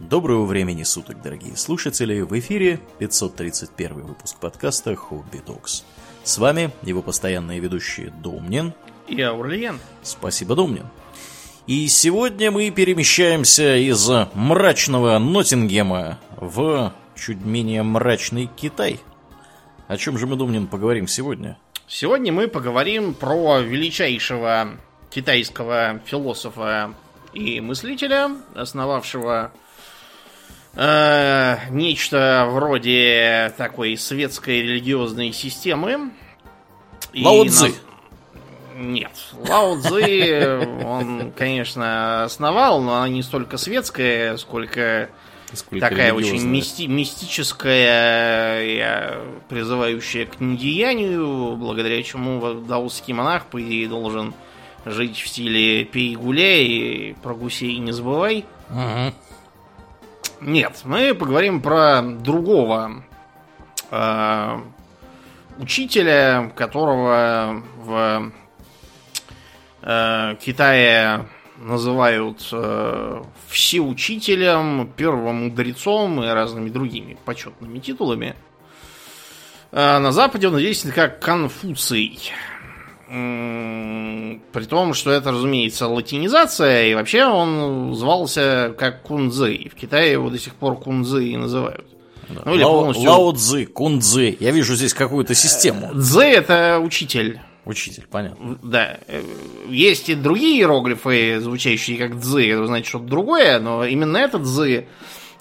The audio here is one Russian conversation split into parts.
Доброго времени суток, дорогие слушатели! В эфире 531 выпуск подкаста Хобби Токс. С вами его постоянные ведущие Домнин и Аурлиен. Спасибо, Домнин. И сегодня мы перемещаемся из мрачного Ноттингема в чуть менее мрачный Китай. О чем же мы, Домнин, поговорим сегодня? Сегодня мы поговорим про величайшего китайского философа и мыслителя, основавшего э, нечто вроде такой светской религиозной системы. Лао Цзы. На... Нет, Лао Цзы он, конечно, основал, но она не столько светская, сколько, сколько такая очень мисти мистическая, э, призывающая к недеянию, благодаря чему даосский монах, по идее, должен жить в стиле пей гуляй и про гусей не забывай. Угу. Нет, мы поговорим про другого э, учителя, которого в э, Китае называют э, всеучителем, первым мудрецом и разными другими почетными титулами. Э, на Западе он известен как Конфуций. При том, что это, разумеется, латинизация, и вообще он звался как Кунзы. В Китае его до сих пор Кунзы и называют. Да. Ну, или Лао, полностью... Лао Цзы, Кунзы. Я вижу здесь какую-то систему. Цзы это учитель. Учитель, понятно. Да. Есть и другие иероглифы, звучащие как дзы, это значит что-то другое, но именно этот дзы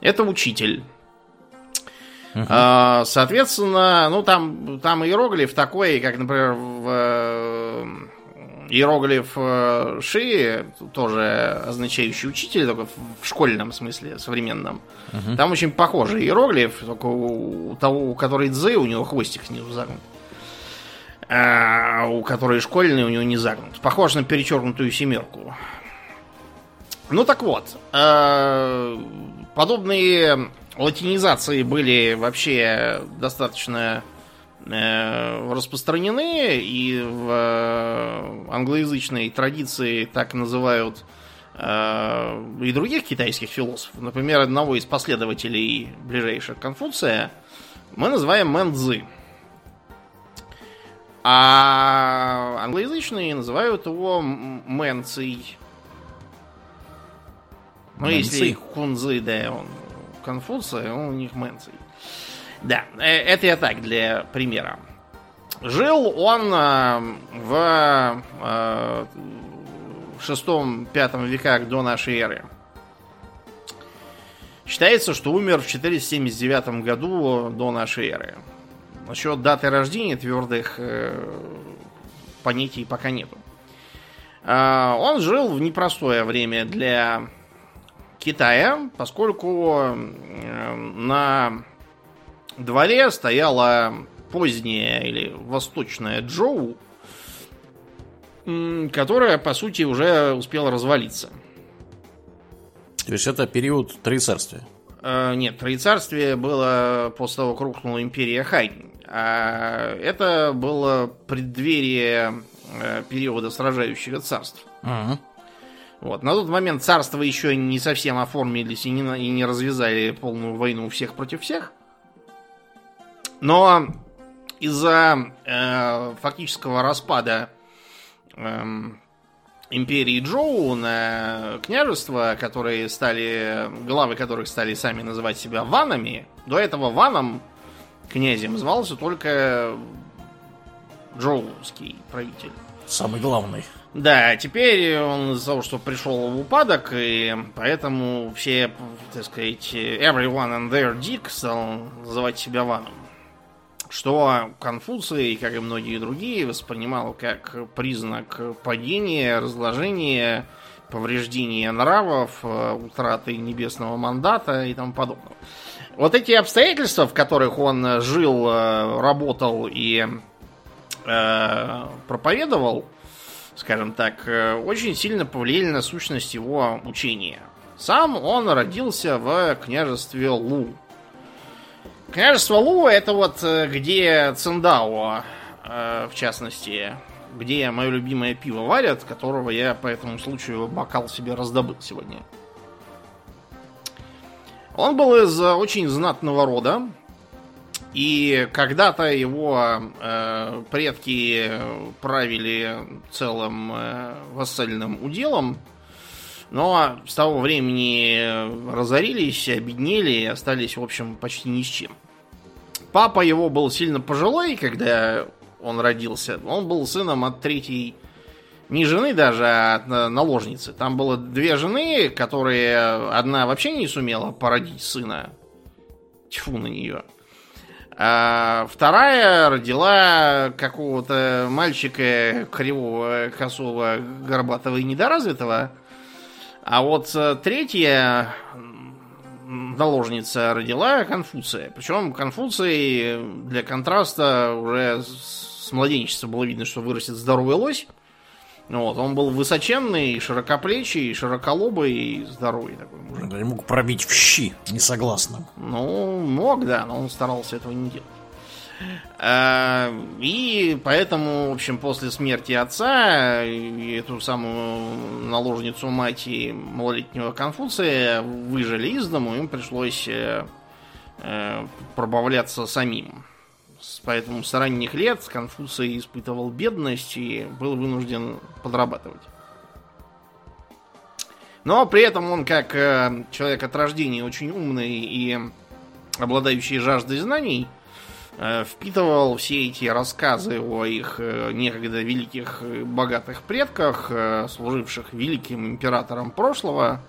это учитель. Uh-huh. Соответственно, ну там, там иероглиф такой, как, например, в э, иероглиф э, Ши, тоже означающий учитель, только в школьном смысле, современном. Uh-huh. Там очень похожий иероглиф, только у того, у которой дзы, у него хвостик снизу загнут. А у которой школьный, у него не загнут. Похож на перечеркнутую семерку. Ну так вот, подобные латинизации были вообще достаточно э, распространены, и в э, англоязычной традиции так называют э, и других китайских философов. Например, одного из последователей ближайших Конфуция мы называем Мэн Цзы. А англоязычные называют его Мэнций. Ну, если Хунзы, да, он Конфуция, он у них Мэнций. Да, э, это я так, для примера. Жил он э, в э, шестом-пятом веках до нашей эры. Считается, что умер в 479 году до нашей эры. Насчет даты рождения твердых понятий пока нету. Он жил в непростое время для Китая, поскольку на дворе стояла поздняя или восточная Джоу, которая, по сути, уже успела развалиться. То есть это период Троецарствия? Э, нет, Троецарствие было после того, как рухнула империя Хань. А это было преддверие э, периода сражающих царств. Угу. Вот. На тот момент царство еще не совсем оформились и не, и не развязали полную войну всех против всех. Но из-за э, фактического распада э, империи Джоу на княжества, которые стали, главы которых стали сами называть себя ванами, до этого ваном князем звался только джоуский правитель. Самый главный. Да, теперь он из-за того, что пришел в упадок, и поэтому все, так сказать, everyone and their dick стал называть себя ваном. Что Конфуций, как и многие другие, воспринимал как признак падения, разложения, повреждения нравов, утраты небесного мандата и тому подобного. Вот эти обстоятельства, в которых он жил, работал и э, проповедовал, скажем так, э, очень сильно повлияли на сущность его учения. Сам он родился в княжестве Лу. Княжество Лу это вот э, где Циндао, э, в частности, где мое любимое пиво варят, которого я по этому случаю бокал себе раздобыл сегодня. Он был из очень знатного рода, и когда-то его э, предки правили целым э, вассальным уделом, но с того времени разорились, обеднели и остались, в общем, почти ни с чем. Папа его был сильно пожилой, когда он родился. Он был сыном от третьей, не жены даже, а от наложницы. Там было две жены, которые одна вообще не сумела породить сына. Тьфу на нее. А вторая родила какого-то мальчика кривого, косого, горбатого и недоразвитого. А вот э, третья наложница родила Конфуция. Причем Конфуций для контраста уже с младенчества было видно, что вырастет здоровый лось. Вот, он был высоченный, широкоплечий, широколобый и здоровый такой мужик. Да, мог пробить в щи несогласным. Ну, мог, да, но он старался этого не делать. А, и поэтому, в общем, после смерти отца эту самую наложницу мать и малолетнего Конфуция выжили из дому, им пришлось э, э, пробавляться самим. Поэтому с ранних лет Конфуций испытывал бедность и был вынужден подрабатывать. Но при этом он, как э, человек от рождения, очень умный и обладающий жаждой знаний, Э, впитывал все эти рассказы о их э, некогда великих богатых предках, э, служивших великим императором прошлого.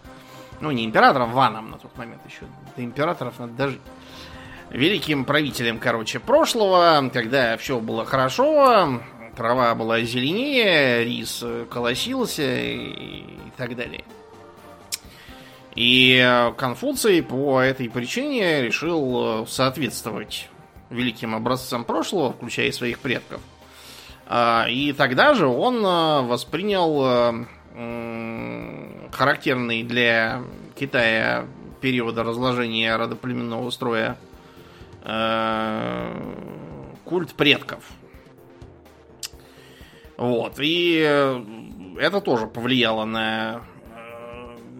Ну, не императором, ваном на тот момент еще. До императоров надо дожить. Великим правителем, короче, прошлого, когда все было хорошо, трава была зеленее, рис колосился и, и так далее. И Конфуций по этой причине решил соответствовать великим образцам прошлого, включая своих предков. А, и тогда же он а, воспринял характерный для Китая периода разложения родоплеменного строя культ предков. Вот. И это тоже повлияло на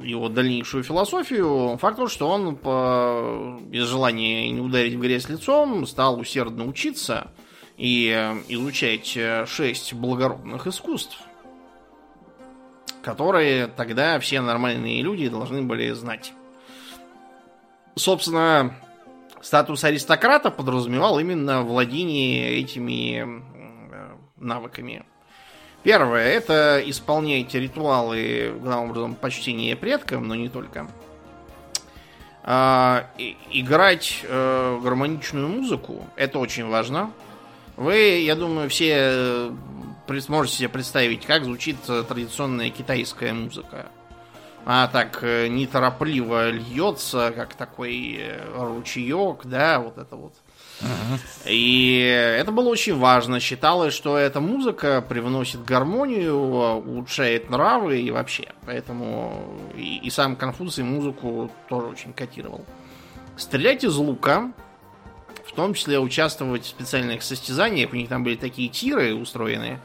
его дальнейшую философию, факт тот, что он по... без желания не ударить в грязь лицом стал усердно учиться и изучать шесть благородных искусств, которые тогда все нормальные люди должны были знать. Собственно, статус аристократа подразумевал именно владение этими навыками. Первое, это исполняйте ритуалы, главным образом, почтения предкам, но не только. А, и, играть э, гармоничную музыку, это очень важно. Вы, я думаю, все э, сможете себе представить, как звучит э, традиционная китайская музыка. Она так э, неторопливо льется, как такой ручеек, да, вот это вот. И это было очень важно. Считалось, что эта музыка привносит гармонию, улучшает нравы и вообще. Поэтому и, и сам Конфуций музыку тоже очень котировал. Стрелять из лука, в том числе участвовать в специальных состязаниях. У них там были такие тиры устроенные,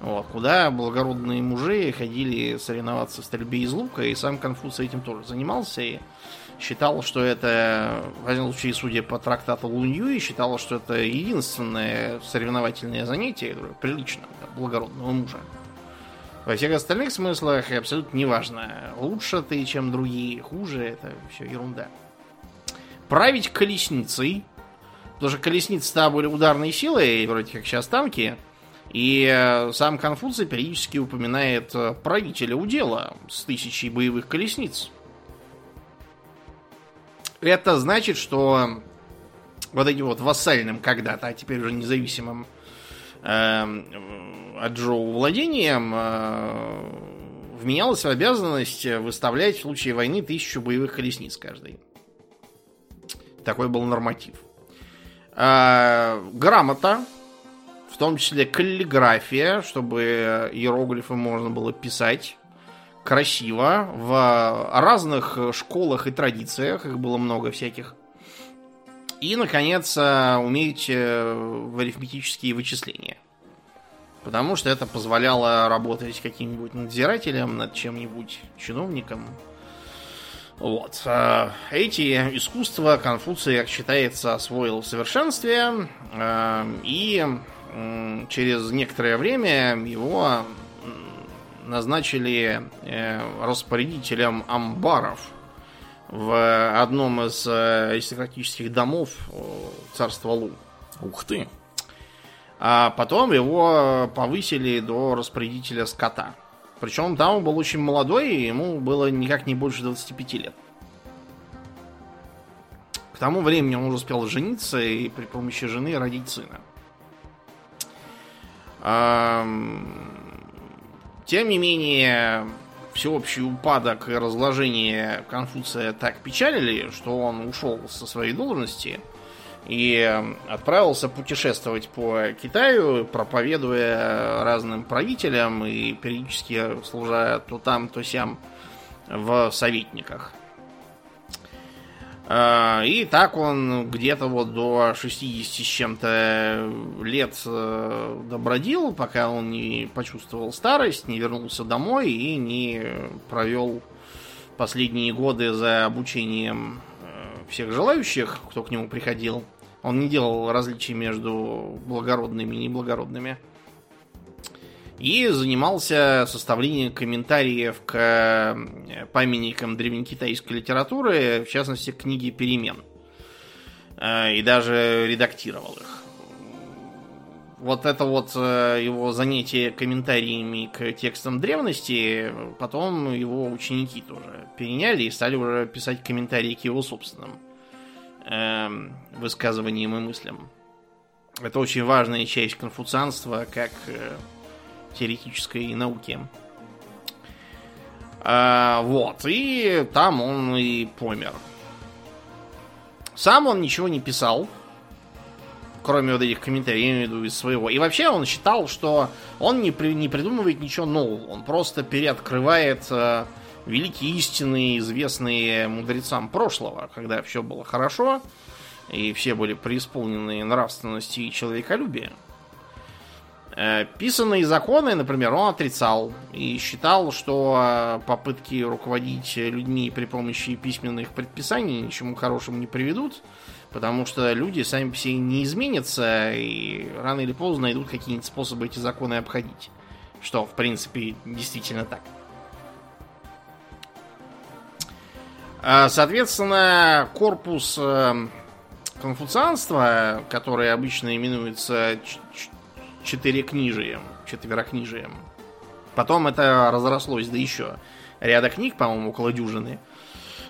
вот, куда благородные мужи ходили соревноваться в стрельбе из лука, и сам Конфуций этим тоже занимался. И считал, что это, в одном случае, судя по трактату Лунью, считал, что это единственное соревновательное занятие, которое прилично для благородного мужа. Во всех остальных смыслах абсолютно неважно. Лучше ты, чем другие, хуже, это все ерунда. Править колесницей, потому что колесницы-то были ударной силой, вроде как сейчас танки, и э, сам Конфуций периодически упоминает э, правителя удела с тысячей боевых колесниц. Это значит, что вот этим вот вассальным когда-то, а теперь уже независимым э, от Джоу владением э, вменялась в обязанность выставлять в случае войны тысячу боевых колесниц каждый. Такой был норматив. Э, грамота, том числе каллиграфия, чтобы иероглифы можно было писать красиво, в разных школах и традициях, их было много всяких. И, наконец, э, уметь э, в арифметические вычисления. Потому что это позволяло работать каким-нибудь надзирателем над чем-нибудь, чиновником. Вот. э, Эти искусства Конфуций, как считается, освоил в совершенстве. И через некоторое время его назначили э, распорядителем амбаров в одном из э, аристократических домов э, царства Лу. Ух ты. А потом его повысили до распорядителя скота. Причем там он был очень молодой, и ему было никак не больше 25 лет. К тому времени он уже успел жениться и при помощи жены родить сына. Тем не менее, всеобщий упадок и разложение Конфуция так печалили, что он ушел со своей должности и отправился путешествовать по Китаю, проповедуя разным правителям и периодически служа то там, то сям в советниках. А, И так он где-то вот до 60 с чем-то лет э, добродил, пока он не почувствовал старость, не вернулся домой и не провел последние годы за обучением э, всех желающих, кто к нему приходил. Он не делал различий между благородными и неблагородными. И занимался составлением комментариев к э, памятникам древнекитайской литературы, в частности, книги перемен. Э, И даже редактировал их. Вот это вот э, его занятие комментариями к текстам древности, потом его ученики тоже переняли и стали уже писать комментарии к его собственным эм, высказываниям и мыслям. Это очень важная часть конфуцианства как теоретической науки. А, вот, и там он и помер. Сам он ничего не писал, кроме вот этих комментариев, из своего. И вообще он считал, что он не, при- не придумывает ничего нового. Он просто переоткрывает э, великие истины, известные мудрецам прошлого, когда все было хорошо, и все были преисполнены нравственности и человеколюбия. Э, Писанные законы, например, он отрицал и считал, что э, попытки руководить людьми при помощи письменных предписаний ничему хорошему не приведут, потому что люди сами себе не изменятся и рано или поздно найдут какие-нибудь способы эти законы обходить. Что, в принципе, действительно так. А, Соответственно, корпус э, конфуцианства, который обычно именуется четырекнижием, четверокнижием. Потом это разрослось до еще ряда книг, по-моему, около дюжины.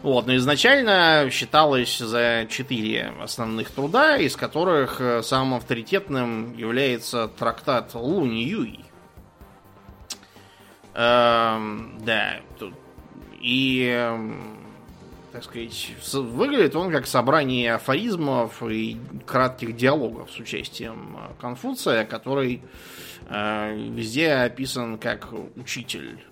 Вот, но изначально считалось за четыре основных труда, из которых э, самым авторитетным является трактат Лунь Юй. Эм, да, тут и, эм, так сказать, выглядит он как собрание афоризмов и кратких диалогов с участием э, Конфуция, который э, везде описан как учитель.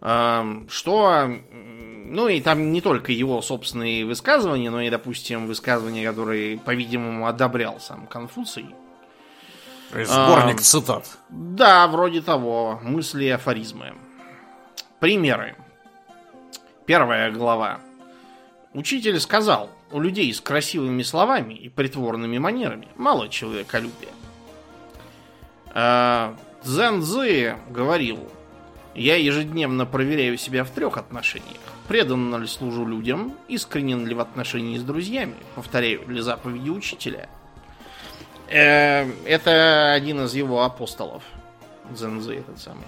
Эм, Что, ну и там не только его собственные высказывания, но и, допустим, высказывания, которые, по-видимому, одобрял сам Конфуций. То есть Сборник А, цитат. Да, вроде того. Мысли и афоризмы. Примеры. Первая глава. Учитель сказал, у людей с красивыми словами и притворными манерами мало человеколюбия. А, Цзэн Цзы говорил, я ежедневно проверяю себя в трех отношениях. Преданно ли служу людям, искренен ли в отношении с друзьями, повторяю ли заповеди учителя. Э, Это один из его апостолов. Цзэнзы этот самый.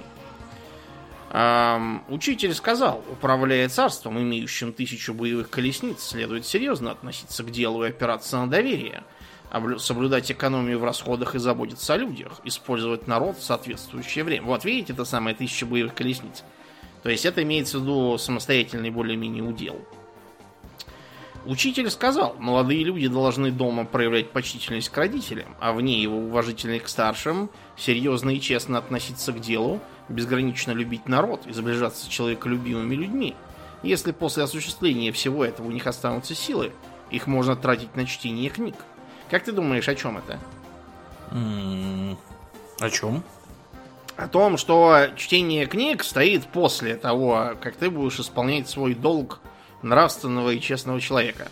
Учитель сказал, управляя царством, имеющим тысячу боевых колесниц, следует серьезно относиться к делу и опираться на доверие, облю- соблюдать экономию в расходах и заботиться о людях, использовать народ в соответствующее время. Вот видите, это самое тысяча боевых колесниц. То есть это имеется в виду самостоятельный более-менее удел. Учитель сказал, молодые люди должны дома проявлять почтительность к родителям, а вне его уважительность к старшим, серьезно и честно относиться к делу, безгранично любить народ и сближаться с человеколюбивыми людьми. Если после осуществления всего этого у них останутся силы, их можно тратить на чтение книг. Как ты думаешь, о чем это? О чем? о том, что чтение книг стоит после того, как ты будешь исполнять свой долг нравственного и честного человека.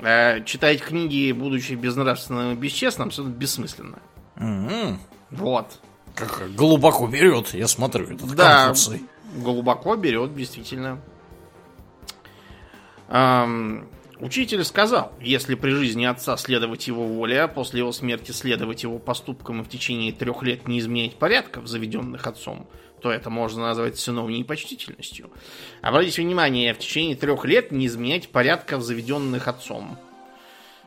А читать книги, будучи безнравственным и бесчестным, абсолютно бессмысленно. М-м. Вот. Как глубоко берет, я смотрю, этот Да, Конфуций. глубоко берет, действительно. Ам, учитель сказал, если при жизни отца следовать его воле, а после его смерти следовать его поступкам и в течение трех лет не изменять порядков, заведенных отцом, то это можно назвать сыновней почтительностью. Обратите внимание, в течение трех лет не изменять порядков, заведенных отцом.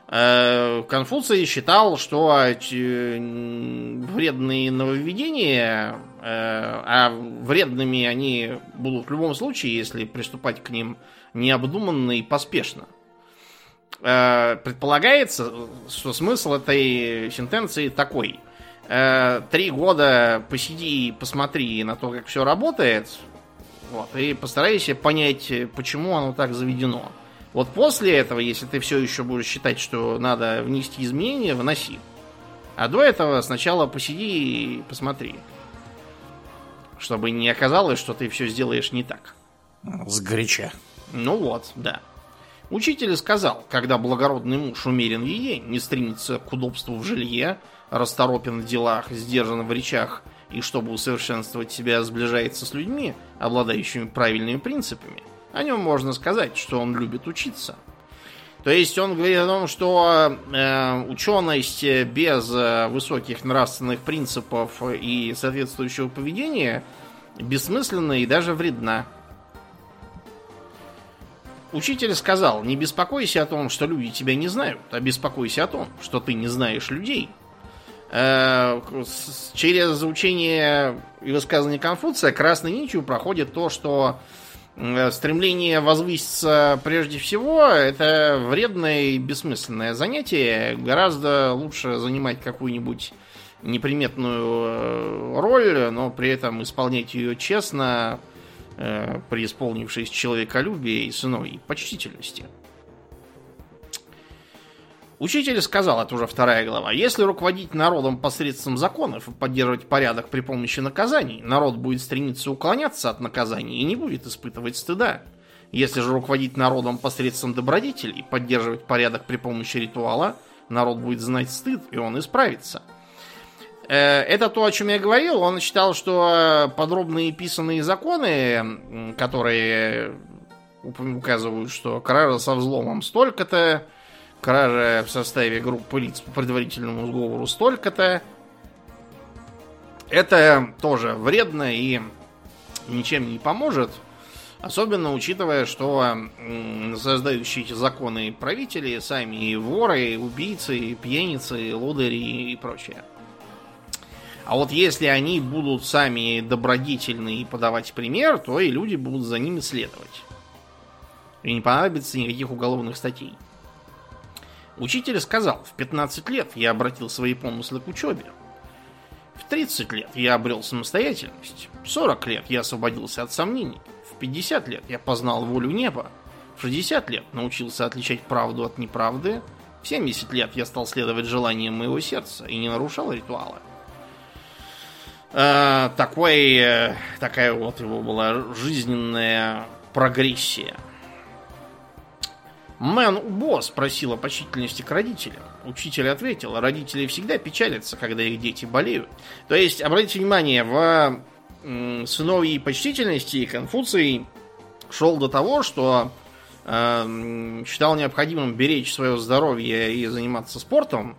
Э, Конфуций считал, что э, вредные нововведения, э, а вредными они будут в любом случае, если приступать к ним необдуманно и поспешно. Предполагается, что смысл этой сентенции такой. Э, Три года посиди и посмотри на то, как все работает, вот, и постарайся понять, почему оно так заведено. Вот после этого, если ты все еще будешь считать, что надо внести изменения, вноси. А до этого сначала посиди и посмотри. Чтобы не оказалось, что ты все сделаешь не так. Сгоряча. Ну вот, да. Учитель сказал, когда благородный муж умерен в еде, не стремится к удобству в жилье, расторопен в делах, сдержан в речах и, чтобы усовершенствовать себя, сближается с людьми, обладающими правильными принципами, о нем можно сказать, что он любит учиться. То есть он говорит о том, что э, ученость без э, высоких нравственных принципов и соответствующего поведения бессмысленна и даже вредна. Учитель сказал, не беспокойся о том, что люди тебя не знают, а беспокойся о том, что ты не знаешь людей. Э, Через учение и высказывание Конфуция красной нитью проходит то, что э, стремление возвыситься прежде всего это вредное и бессмысленное занятие. Гораздо лучше занимать какую-нибудь неприметную э, роль, но при этом исполнять ее честно, преисполнившись человеколюбия и сыновней почтительности. Учитель сказал, это уже вторая глава, если руководить народом посредством законов и поддерживать порядок при помощи наказаний, народ будет стремиться уклоняться от наказаний и не будет испытывать стыда. Если же руководить народом посредством добродетелей, поддерживать порядок при помощи ритуала, народ будет знать стыд, и он исправится. Э, Это то, о чем я говорил. Он считал, что подробные писанные законы, которые указывают, что кража со взломом столько-то, кража в составе группы лиц по предварительному сговору столько-то, это тоже вредно и ничем не поможет. Особенно учитывая, что создающие эти законы правители сами и воры, и убийцы, и пьяницы, и лодыри и прочее. А вот если они будут сами добродетельны и подавать пример, то и люди будут за ними следовать. И не понадобится никаких уголовных статей. Учитель сказал, в 15 лет я обратил свои помыслы к учебе. В 30 лет я обрел самостоятельность. В 40 лет я освободился от сомнений. В 50 лет я познал волю неба. В 60 лет научился отличать правду от неправды. В 70 лет я стал следовать желаниям моего сердца и не нарушал ритуала. Э, такой, такая вот его была жизненная прогрессия. Мэн Убо спросил о почтительности к родителям. Учитель ответил, родители всегда печалятся, когда их дети болеют. То есть, обратите внимание, в сыновьей почтительности Конфуций шел до того, что э, считал необходимым беречь свое здоровье и заниматься спортом,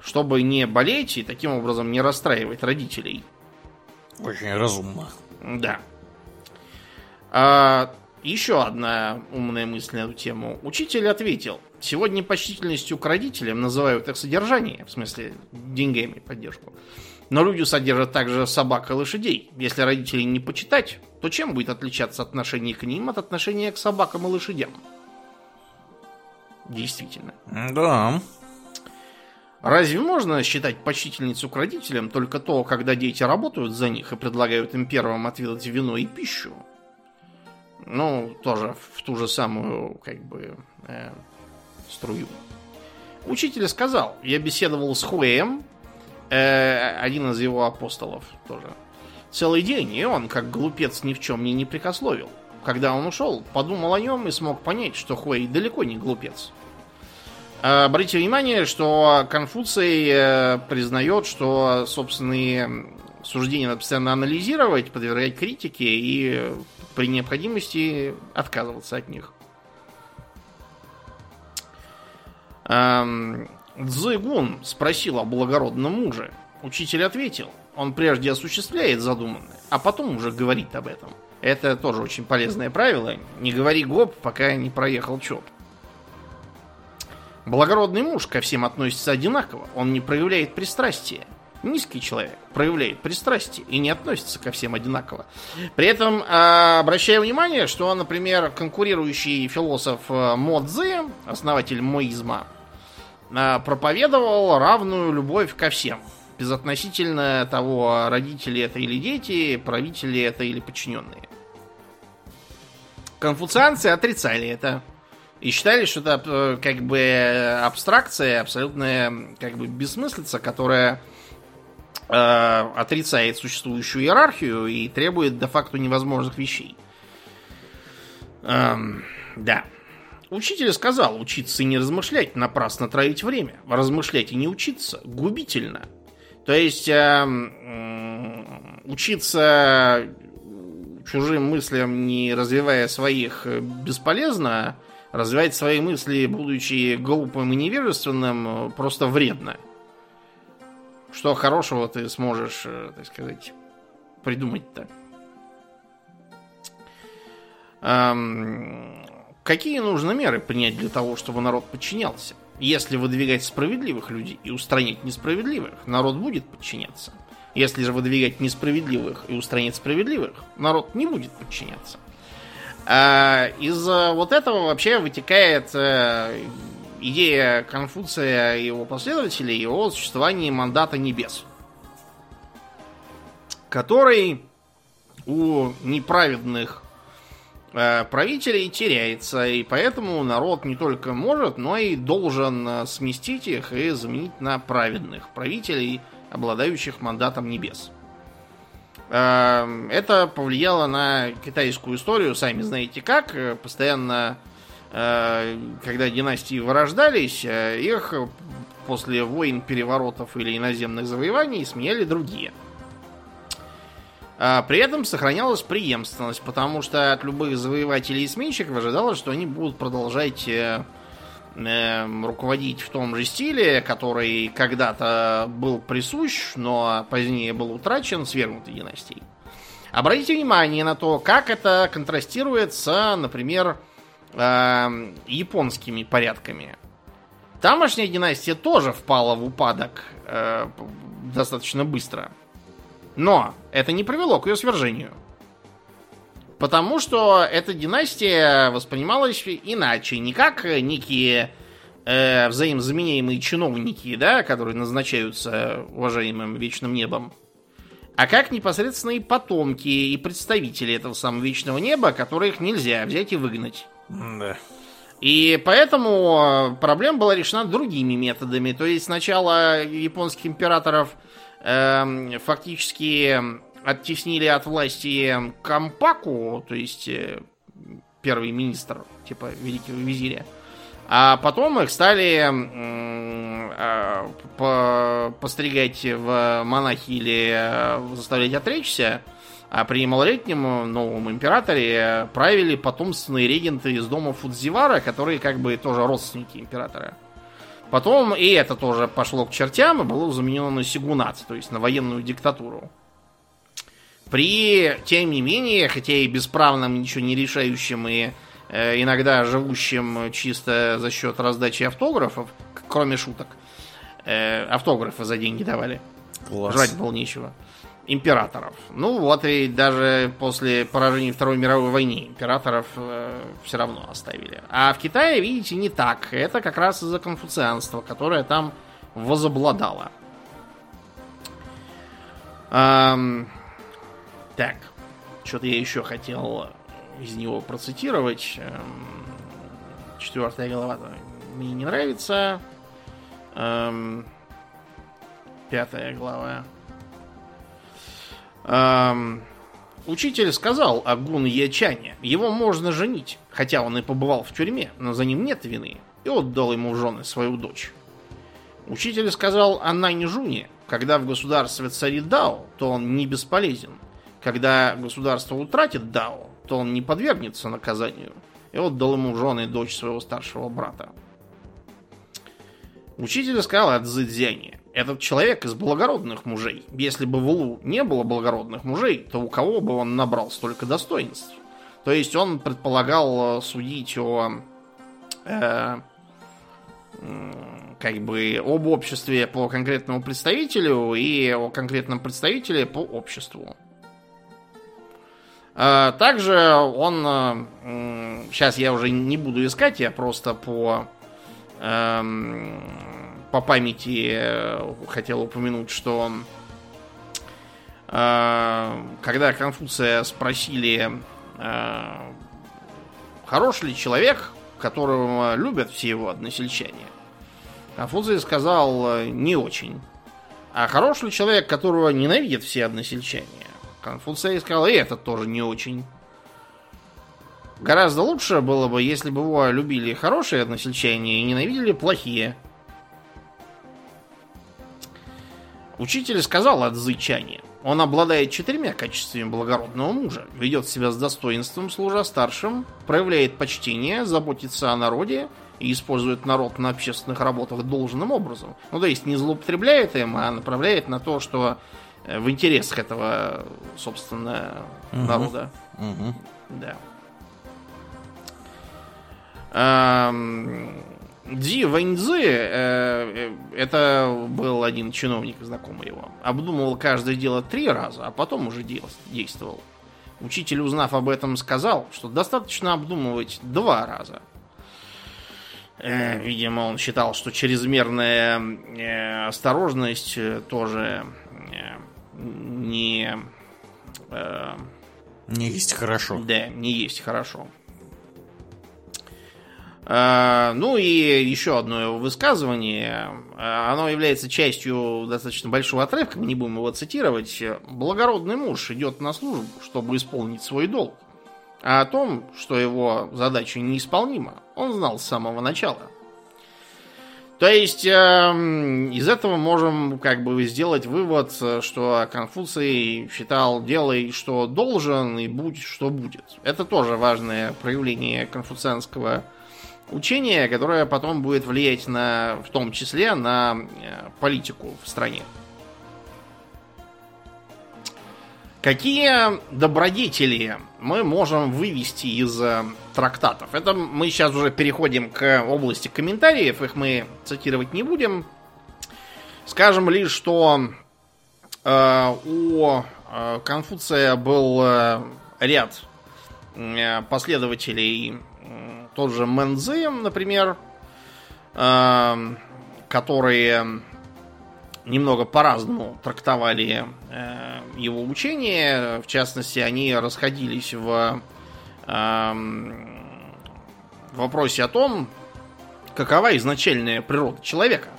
чтобы не болеть и таким образом не расстраивать родителей. Очень разумно. Да. А, еще одна умная мысль на эту тему. Учитель ответил, сегодня почтительностью к родителям называют их содержание, в смысле деньгами поддержку. Но люди содержат также собак и лошадей. Если родителей не почитать, то чем будет отличаться отношение к ним от отношения к собакам и лошадям? Действительно. Да. Разве можно считать почтительницу к родителям только то, когда дети работают за них и предлагают им первым отведать вино и пищу? Ну, тоже в ту же самую, как бы, э, струю. Учитель сказал, я беседовал с Хуэем, Э, один из его апостолов тоже. Целый день, и он, как глупец, ни в чем мне не прикословил. Когда он ушел, подумал о нем и смог понять, что Хуэй далеко не глупец. Обратите внимание, что Конфуций э, признает, что собственные суждения надо постоянно анализировать, подвергать критике и при необходимости отказываться от них. Цзыгун спросил о благородном муже. Учитель ответил, он прежде осуществляет задуманное, а потом уже говорит об этом. Это тоже очень полезное правило. Не говори гоп, пока не проехал чоп. Благородный муж ко всем относится одинаково. Он не проявляет пристрастия. Низкий человек проявляет пристрастие и не относится ко всем одинаково. При этом а, обращаю внимание, что, например, конкурирующий философ э, Мо Цзы, основатель моизма, а, проповедовал равную любовь ко всем. Безотносительно того, родители это или дети, правители это или подчиненные. Конфуцианцы отрицали это. И считали, что это э, как бы абстракция, абсолютная как бы бессмыслица, которая э, отрицает существующую иерархию и требует де-факто невозможных вещей. Эм, да. Учитель сказал, учиться и не размышлять, напрасно тратить время. Размышлять и не учиться губительно. То есть э, учиться чужим мыслям, не развивая своих, э, бесполезно. Развивать свои мысли, будучи глупым и невежественным, просто вредно. Что хорошего ты сможешь, э, так сказать, придумать-то? Эм, какие нужно меры принять для того, чтобы народ подчинялся? Если выдвигать справедливых людей и устранить несправедливых, народ будет подчиняться. Если же выдвигать несправедливых и устранить справедливых, народ не будет подчиняться. А из вот этого вообще вытекает э, идея Конфуция и его последователей о существовании мандата небес, который у неправедных э, правителей теряется, и поэтому народ не только может, но и должен э, сместить их и заменить на праведных правителей, обладающих мандатом небес. Э, это повлияло на китайскую историю, сами знаете как. Постоянно, когда династии вырождались, их после войн, переворотов или иноземных завоеваний сменяли другие – а, при этом сохранялась преемственность, потому что от любых завоевателей и сменщиков ожидалось, что они будут продолжать э, э, руководить в том же стиле, который когда-то был присущ, но позднее был утрачен свергнутой династией. Обратите внимание на то, как это контрастирует с, например, э, японскими порядками. Тамошняя династия тоже впала в упадок э, достаточно быстро. Но это не привело к ее свержению. Потому что эта династия воспринималась иначе. Не как некие э, взаимозаменяемые чиновники, да, которые назначаются уважаемым вечным небом, а как непосредственные потомки и представители этого самого вечного неба, которых нельзя взять и выгнать. Да. И поэтому проблема была решена другими методами. То есть сначала японских императоров э, фактически оттеснили от власти Кампаку, то есть э, первый министр, типа великого визиря. А потом их стали э, по постригать в монахи или э, заставлять отречься. А при малолетнем новом императоре правили потомственные регенты из дома Фудзивара, которые как бы тоже родственники императора. Потом и это тоже пошло к чертям и было заменено на сигунат, то есть на военную диктатуру. При, тем не менее, хотя и бесправном, ничего не решающим и э, иногда живущим чисто за счет раздачи автографов, кроме шуток, э, автографы за деньги давали. Класс. Жрать было нечего императоров. Ну вот и даже после поражения Второй мировой войны императоров э, все равно оставили. А в Китае, видите, не так. Это как раз из-за конфуцианства, которое там возобладало. Эм, так, что-то я еще хотел из него процитировать. Эм, четвертая глава мне не нравится. Эм, Пятая глава. Эм, учитель сказал о Гун Ячане. Его можно женить, хотя он и побывал в тюрьме, но за ним нет вины. И отдал ему в жены свою дочь. Учитель сказал о Нань Жуне. Когда в государстве царит Дао, то он не бесполезен. Когда государство утратит Дао, то он не подвергнется наказанию. И отдал ему в жены дочь своего старшего брата. Учитель сказал о Цзэцзяне. Этот человек из благородных мужей. Если бы в Улу не было благородных мужей, то у кого бы он набрал столько достоинств? То есть он предполагал судить о э, как бы об обществе по конкретному представителю и о конкретном представителе по обществу. А, также он, сейчас я уже не буду искать, я просто по, эм, по памяти э, хотел упомянуть, что э, когда Конфуция спросили, э, хорош ли человек, которого любят все его односельчане, Конфуций сказал не очень. А хорош ли человек, которого ненавидят все односельчане? Конфуций сказал, и этот тоже не очень. Гораздо лучше было бы, если бы его любили хорошие односельчане и ненавидели плохие. Учитель сказал от зычания. Он обладает четырьмя качествами благородного мужа. Ведет себя с достоинством, служа старшим, проявляет почтение, заботится о народе и использует народ на общественных работах должным образом. Ну, то есть не злоупотребляет им, а направляет на то, что Э, в интересах этого, собственно, угу. народа. Угу. Да. Ди Вэньцзы, э, э, это был один чиновник, знакомый его, обдумывал каждое дело три раза, а потом уже действовал. Учитель, узнав об этом, сказал, что достаточно обдумывать два раза. Видимо, он считал, что чрезмерная осторожность тоже не... Э, не есть хорошо. Да, не есть хорошо. Э, ну и еще одно высказывание. Оно является частью достаточно большого отрывка, мы не будем его цитировать. Благородный муж идет на службу, чтобы исполнить свой долг. А о том, что его задача неисполнима, он знал с самого начала. То есть э, из этого можем как бы сделать вывод, что Конфуций считал делай, что должен, и будь, что будет. Это тоже важное проявление конфуцианского учения, которое потом будет влиять на, в том числе на э, политику в стране. Какие добродетели мы можем вывести из э, трактатов? Это мы сейчас уже переходим к области комментариев, их мы цитировать не будем. Скажем лишь, что э, у э, Конфуция был э, ряд последователей, тот же Мэнзы, например, э, которые немного по-разному трактовали э, его учение. В частности, они расходились в э, вопросе о том, какова изначальная природа человека.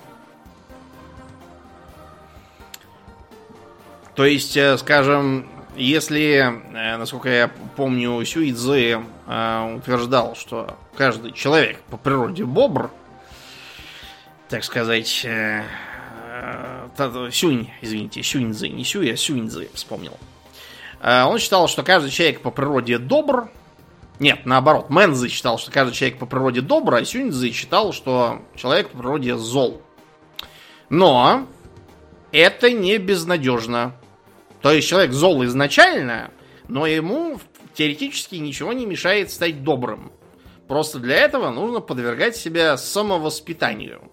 То есть, э, скажем, если, э, насколько я помню, Сюидзе э, утверждал, что каждый человек по природе бобр, так сказать, э, Сюнь, извините, Сюньзы, не Сюй, а Сюньзы, вспомнил. Он считал, что каждый человек по природе добр. Нет, наоборот, Мэнзы считал, что каждый человек по природе добр, а Сюньзы считал, что человек по природе зол. Но это не безнадежно. То есть человек зол изначально, но ему теоретически ничего не мешает стать добрым. Просто для этого нужно подвергать себя самовоспитанию.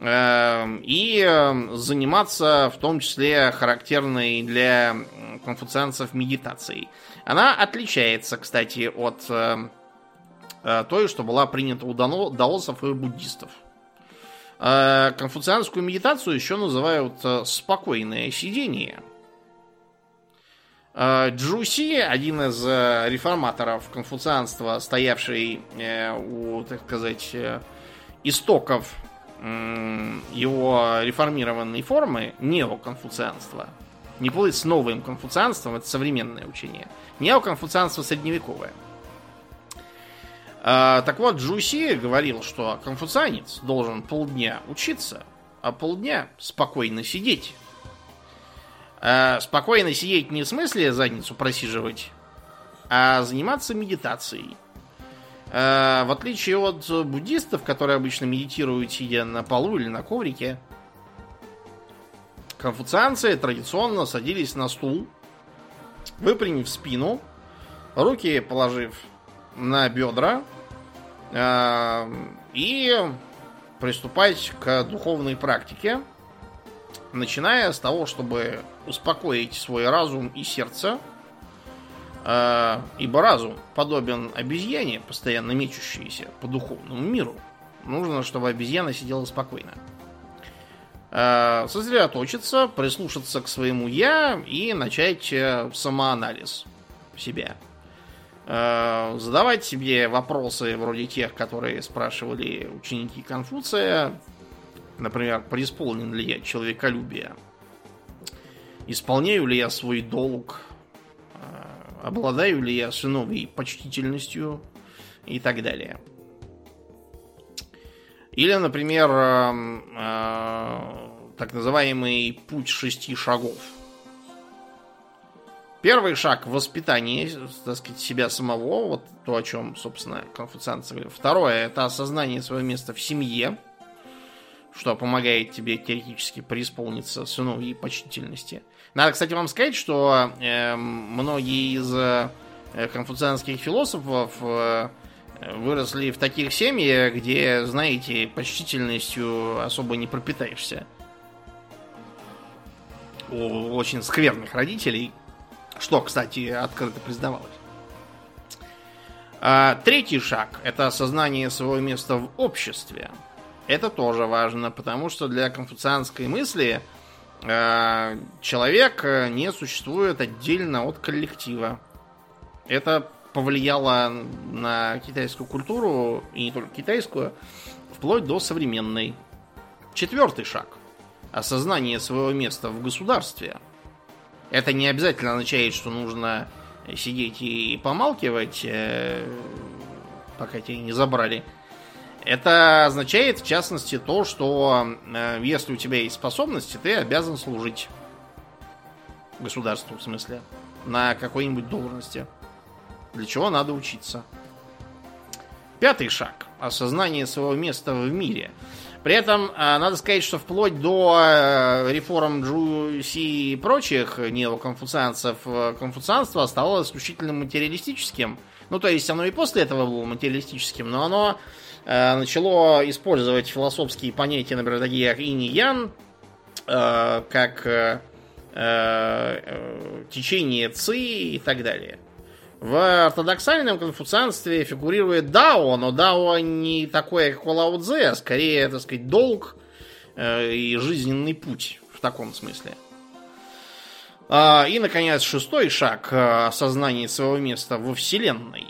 Эм, и эм, заниматься в том числе характерной для конфуцианцев медитацией. Она отличается, кстати, от эм, э, той, что была принята у даосов и буддистов. Э, конфуцианскую медитацию еще называют э, спокойное сидение. Джуси, один из реформаторов конфуцианства, стоявший у, так сказать, истоков его реформированной формы неоконфуцианства. Не путать с новым конфуцианством, это современное учение. Неоконфуцианство средневековое. А, так вот, Джуси говорил, что конфуцианец должен полдня учиться, а полдня спокойно сидеть. А, спокойно сидеть не в смысле задницу просиживать, а заниматься медитацией. А, в отличие от буддистов, которые обычно медитируют, сидя на полу или на коврике, конфуцианцы традиционно садились на стул, выпрямив спину, руки положив на бедра э, и приступать к духовной практике, начиная с того, чтобы успокоить свой разум и сердце, э, ибо разум подобен обезьяне, постоянно мечущейся по духовному миру. Нужно, чтобы обезьяна сидела спокойно. Э, сосредоточиться, прислушаться к своему я и начать э, самоанализ себя. Э, задавать себе вопросы вроде тех, которые спрашивали ученики Конфуция. Например, преисполнен ли я человеколюбие? Исполняю ли я свой долг? Обладаю ли я сыновой почтительностью? И так далее. Или, например, э, э, так называемый путь шести шагов. Первый шаг в воспитании, так сказать, себя самого, вот то, о чем, собственно, конфуцианцы говорили. Второе, это осознание своего места в семье, что помогает тебе теоретически преисполниться сыновьей почтительности. Надо, кстати, вам сказать, что э, многие из э, конфуцианских философов э, выросли в таких семьях, где, знаете, почтительностью особо не пропитаешься. У очень скверных родителей, что, кстати, открыто признавалось. А, третий шаг – это осознание своего места в обществе. Это тоже важно, потому что для конфуцианской мысли а, человек не существует отдельно от коллектива. Это повлияла на китайскую культуру, и не только китайскую, вплоть до современной. Четвертый шаг. Осознание своего места в государстве. Это не обязательно означает, что нужно сидеть и помалкивать, э, пока тебя не забрали. Это означает, в частности, то, что э, если у тебя есть способности, ты обязан служить государству, в смысле, на какой-нибудь должности для чего надо учиться. Пятый шаг. Осознание своего места в мире. При этом а, надо сказать, что вплоть до э, реформ Джуси и прочих неоконфуцианцев, э, конфуцианство оставалось исключительно материалистическим. Ну, то есть оно и после этого было материалистическим, но оно э, начало использовать философские понятия, например, такие как инь и ян, как течение ци и так далее. В ортодоксальном конфуцианстве фигурирует Дао, но Дао не такое, как у Лао Цзэ, а скорее, так сказать, долг э, и жизненный путь в таком смысле. А, и, наконец, шестой шаг э, – осознание своего места во Вселенной.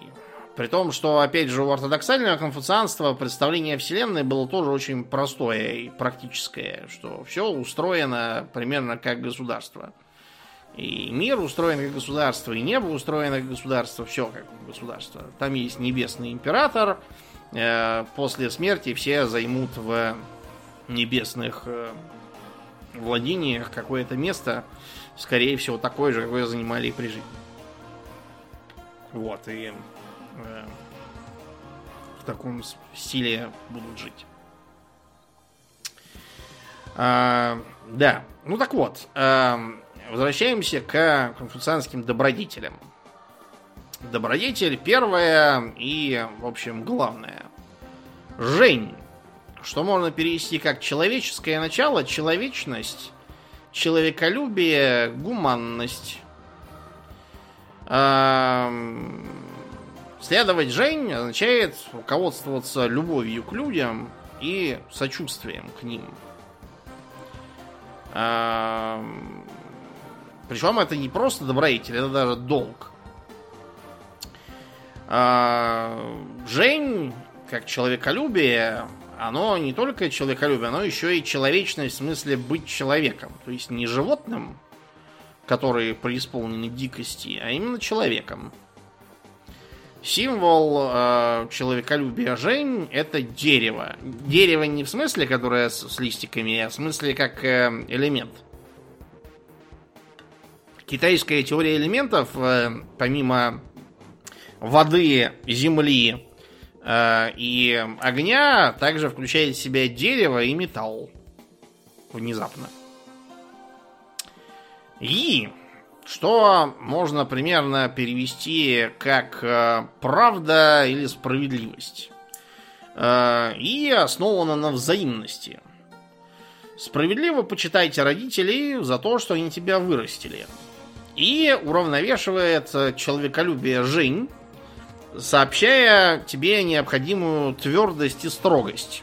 При том, что, опять же, у ортодоксального конфуцианства представление Вселенной было тоже очень простое и практическое, что все устроено примерно как государство – и мир устроен как государство, и небо устроено как государство, все как государство. Там есть небесный император. Э, после смерти все займут в небесных э, владениях какое-то место, скорее всего, такое же, какое занимали и при жизни. Вот, и э, в таком стиле будут жить. А, да, ну так вот, возвращаемся к конфуцианским добродетелям. Добродетель первая и, в общем, главная. Жень, что можно перевести как человеческое начало, человечность, человеколюбие, гуманность. Следовать Жень означает руководствоваться любовью к людям и сочувствием к ним. Причем это не просто добродетель, это даже долг. А, Жень, как человеколюбие, оно не только человеколюбие, оно еще и человечность в смысле быть человеком. То есть не животным, которые преисполнены дикости, а именно человеком. Символ э, человеколюбия Жень это дерево. Дерево не в смысле, которое с, с листиками, а в смысле как э, элемент. Китайская теория элементов, э, помимо воды, земли э, и огня, также включает в себя дерево и металл. Внезапно. И что можно примерно перевести как э, правда или справедливость. И основано на взаимности. Справедливо почитайте родителей за то, что они тебя вырастили. И уравновешивает человеколюбие Жень, сообщая тебе необходимую твердость и строгость.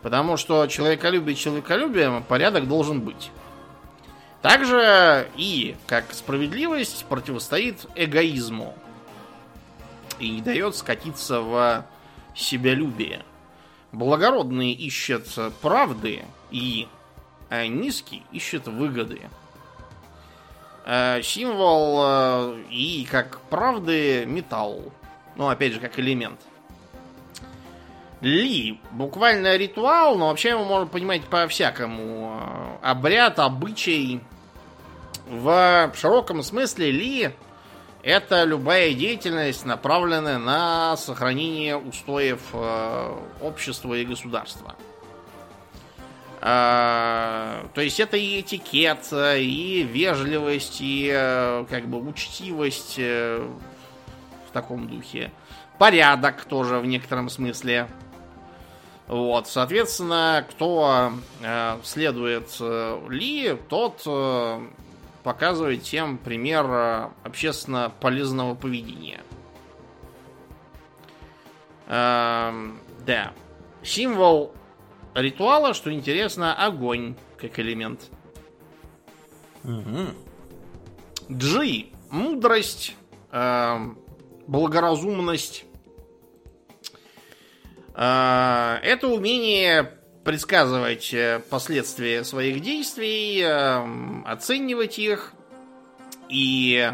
Потому что человеколюбие человеколюбием порядок должен быть. Также и, как справедливость, противостоит эгоизму. И не дает скатиться в себялюбие. Благородные ищут правды, и а низкий ищет выгоды. Э, символ э, и как правды металл. Ну, опять же, как элемент. Ли. Буквально ритуал, но вообще его можно понимать по-всякому. Э, обряд, обычай, в широком смысле ли это любая деятельность, направленная на сохранение устоев общества и государства. Э, то есть это и этикет, и вежливость, и э, как бы учтивость э, в таком духе. Порядок тоже в некотором смысле. Вот, соответственно, кто э, следует э, Ли, тот э, показывает тем пример э, общественно полезного поведения. Эм, да. Символ ритуала, что интересно, огонь как элемент. Угу. G. Мудрость, э, благоразумность. Э, это умение предсказывать э, последствия своих действий, э, оценивать их и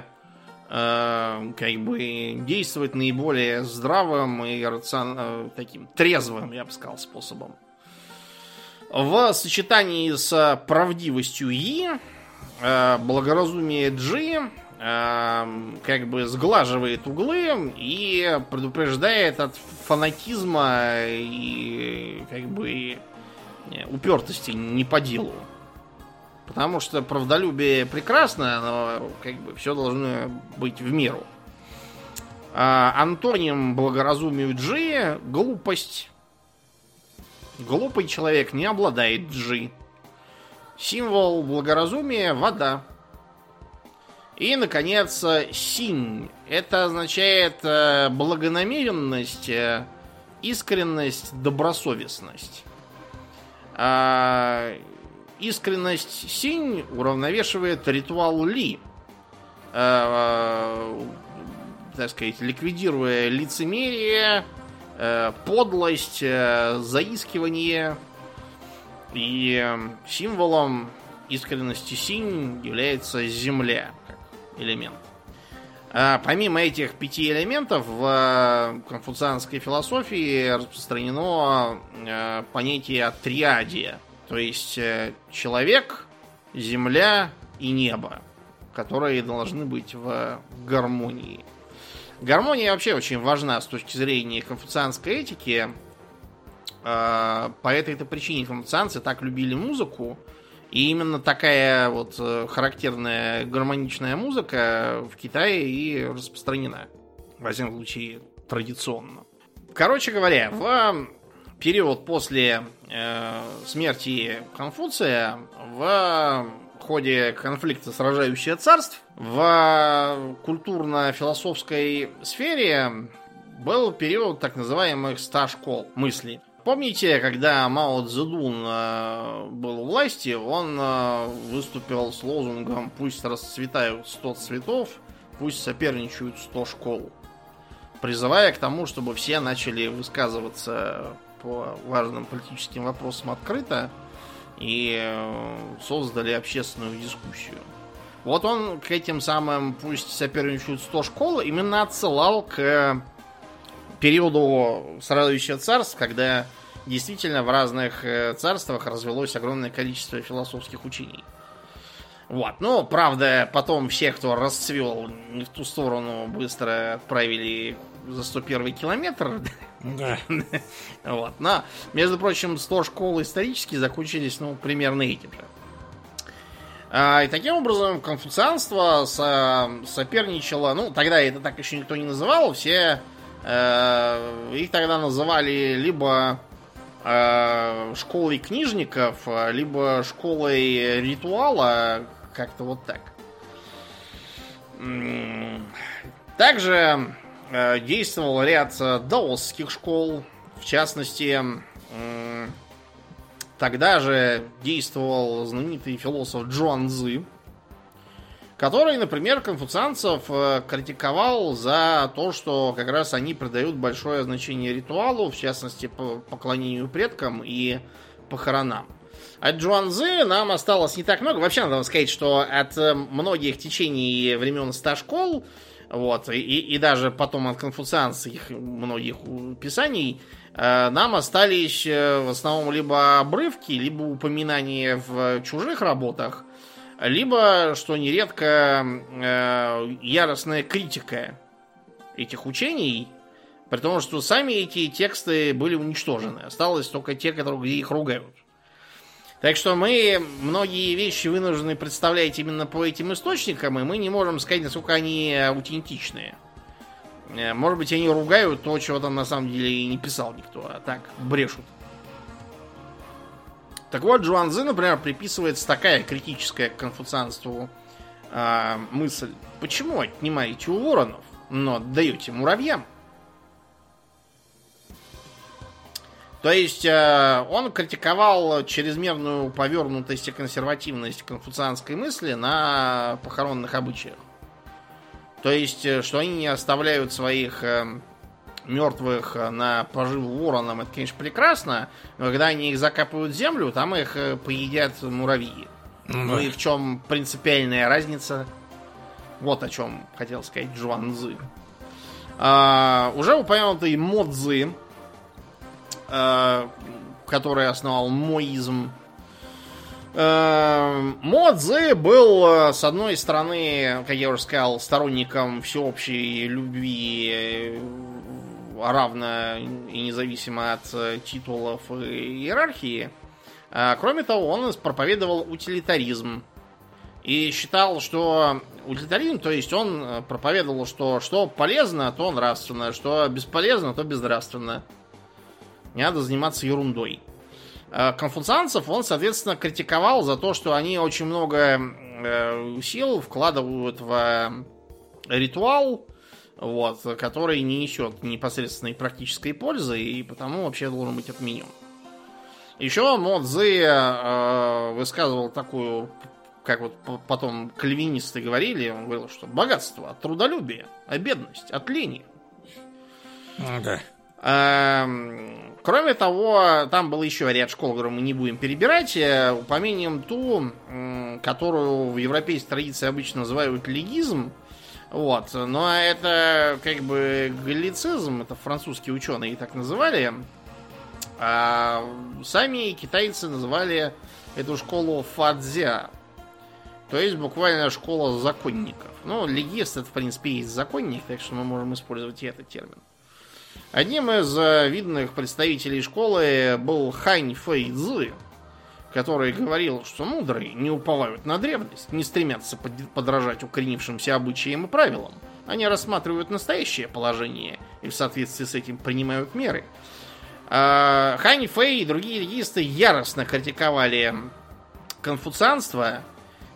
э, как бы действовать наиболее здравым и рацион... таким трезвым, я бы сказал, способом. В сочетании с правдивостью И, благоразумие G как бы сглаживает углы и предупреждает от фанатизма и как бы упертости не по делу. Потому что правдолюбие прекрасно, но как бы все должно быть в меру. А, антоним благоразумию G – глупость. Глупый человек не обладает G. Символ благоразумия – вода. И, наконец, синь. Это означает э, благонамеренность, э, искренность, добросовестность. А, искренность Синь уравновешивает ритуал Ли. А, так сказать, ликвидируя лицемерие, подлость, а, заискивание. И символом искренности Синь является земля как элемент. А, помимо этих пяти элементов в конфуцианской философии распространено понятие триадия, то есть э, человек, земля и небо, которые должны быть в гармонии. Гармония вообще очень важна с точки зрения конфуцианской этики. А, по этой-то причине конфуцианцы так любили музыку, и именно такая вот э, характерная гармоничная музыка в Китае и распространена. Во всяком случае, традиционно. Короче говоря, в период после э, смерти Конфуция, в ходе конфликта сражающих царств, в культурно-философской сфере был период так называемых ста школ мысли. Помните, когда Мао Цзэдун э, был у власти, он э, выступил с лозунгом «Пусть расцветают 100 цветов, пусть соперничают 100 школ», призывая к тому, чтобы все начали высказываться по важным политическим вопросам открыто и э, создали общественную дискуссию. Вот он к этим самым, пусть соперничают 100 школ, именно отсылал к периоду сражающего царств, когда действительно в разных э, царствах развелось огромное количество философских учений. Вот. Ну, правда, потом всех, кто расцвел не в ту сторону, быстро отправили за 101 километр. Да. Вот. Но, между прочим, 100 школ исторически закончились, ну, примерно этим же. А, и таким образом конфуцианство со, соперничало, ну, тогда это так еще никто не называл, все э, их тогда называли либо э, школой книжников, либо школой ритуала, как-то вот так. Также действовал ряд даосских школ, в частности, э, тогда же действовал знаменитый философ Джуан Цзы, который, например, конфуцианцев э, критиковал за то, что как раз они придают большое значение ритуалу, в частности, по поклонению предкам и похоронам. От Джуанзы нам осталось не так много. Вообще, надо сказать, что от э, многих течений времен ста школ, вот, и, и даже потом от конфуцианских многих писаний, э, нам остались в основном либо обрывки, либо упоминания в чужих работах, либо, что нередко, э, яростная критика этих учений, при том, что сами эти тексты были уничтожены. Осталось только те, которые, где их ругают. Так что мы многие вещи вынуждены представлять именно по этим источникам, и мы не можем сказать, насколько они аутентичные. Э, может быть, они ругают то, чего там на самом деле и не писал никто, а так брешут. Так вот, Джуанзы, например, приписывается такая критическая к конфуцианству э, мысль. Почему отнимаете у воронов, но отдаете муравьям? То есть э, он критиковал чрезмерную повернутость и консервативность конфуцианской мысли на похоронных обычаях. То есть, э, что они не оставляют своих э, мертвых э, на поживу вороном, это, конечно, прекрасно, но когда они их закапывают в землю, там их э, поедят муравьи. Mm-hmm. Ну и в чем принципиальная разница? Вот о чем хотел сказать Джуан Цзы. А, уже упомянутый Мо Цзы, а, который основал моизм, а, Мо Цзы был, с одной стороны, как я уже сказал, сторонником всеобщей любви равно и независимо от э, титулов и иерархии. Кроме того, он проповедовал утилитаризм. И считал, что утилитаризм, то есть он э, проповедовал, что что полезно, то нравственно, что бесполезно, то безнравственно. Не надо заниматься ерундой. А, конфуцианцев он, соответственно, критиковал за то, что они очень много э, сил вкладывают в ритуал, вот, который не несет непосредственной практической пользы и потому вообще должен быть отменен. Еще Модзе э, высказывал такую, как вот потом кальвинисты говорили, он говорил, что богатство от трудолюбия, а бедность от лени. Да. Э, кроме того, там был еще ряд школ, которые мы не будем перебирать. Э, упомянем ту, которую в европейской традиции обычно называют легизм, вот. Но это как бы галлицизм, это французские ученые так называли. А сами китайцы называли эту школу Фадзя. То есть буквально школа законников. Ну, легист это, в принципе, есть законник, так что мы можем использовать и этот термин. Одним из э, видных представителей школы был Хань Фэй Цзы, который говорил, что мудрые не уповают на древность, не стремятся подражать укоренившимся обычаям и правилам. Они рассматривают настоящее положение и в соответствии с этим принимают меры. А, Хань Фэй и другие регистры яростно критиковали конфуцианство,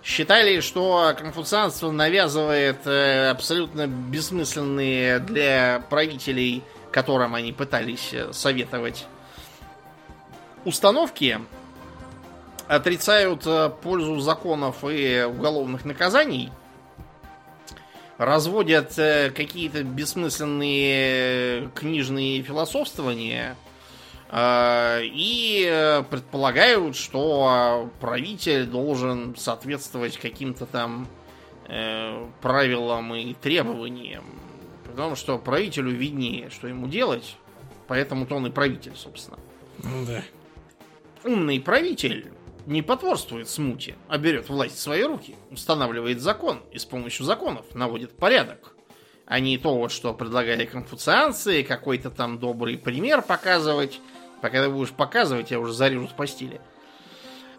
считали, что конфуцианство навязывает э, абсолютно бессмысленные для правителей, которым они пытались э, советовать, установки, отрицают э, пользу законов и уголовных наказаний, разводят э, какие-то бессмысленные книжные философствования, и предполагают, что правитель должен соответствовать каким-то там правилам и требованиям. Потому что правителю виднее, что ему делать. Поэтому-то он и правитель, собственно. Ну да. Умный правитель не потворствует смуте, а берет власть в свои руки, устанавливает закон и с помощью законов наводит порядок. А не то, вот, что предлагали конфуцианцы, какой-то там добрый пример показывать. Пока ты будешь показывать, я уже зарежу с постели.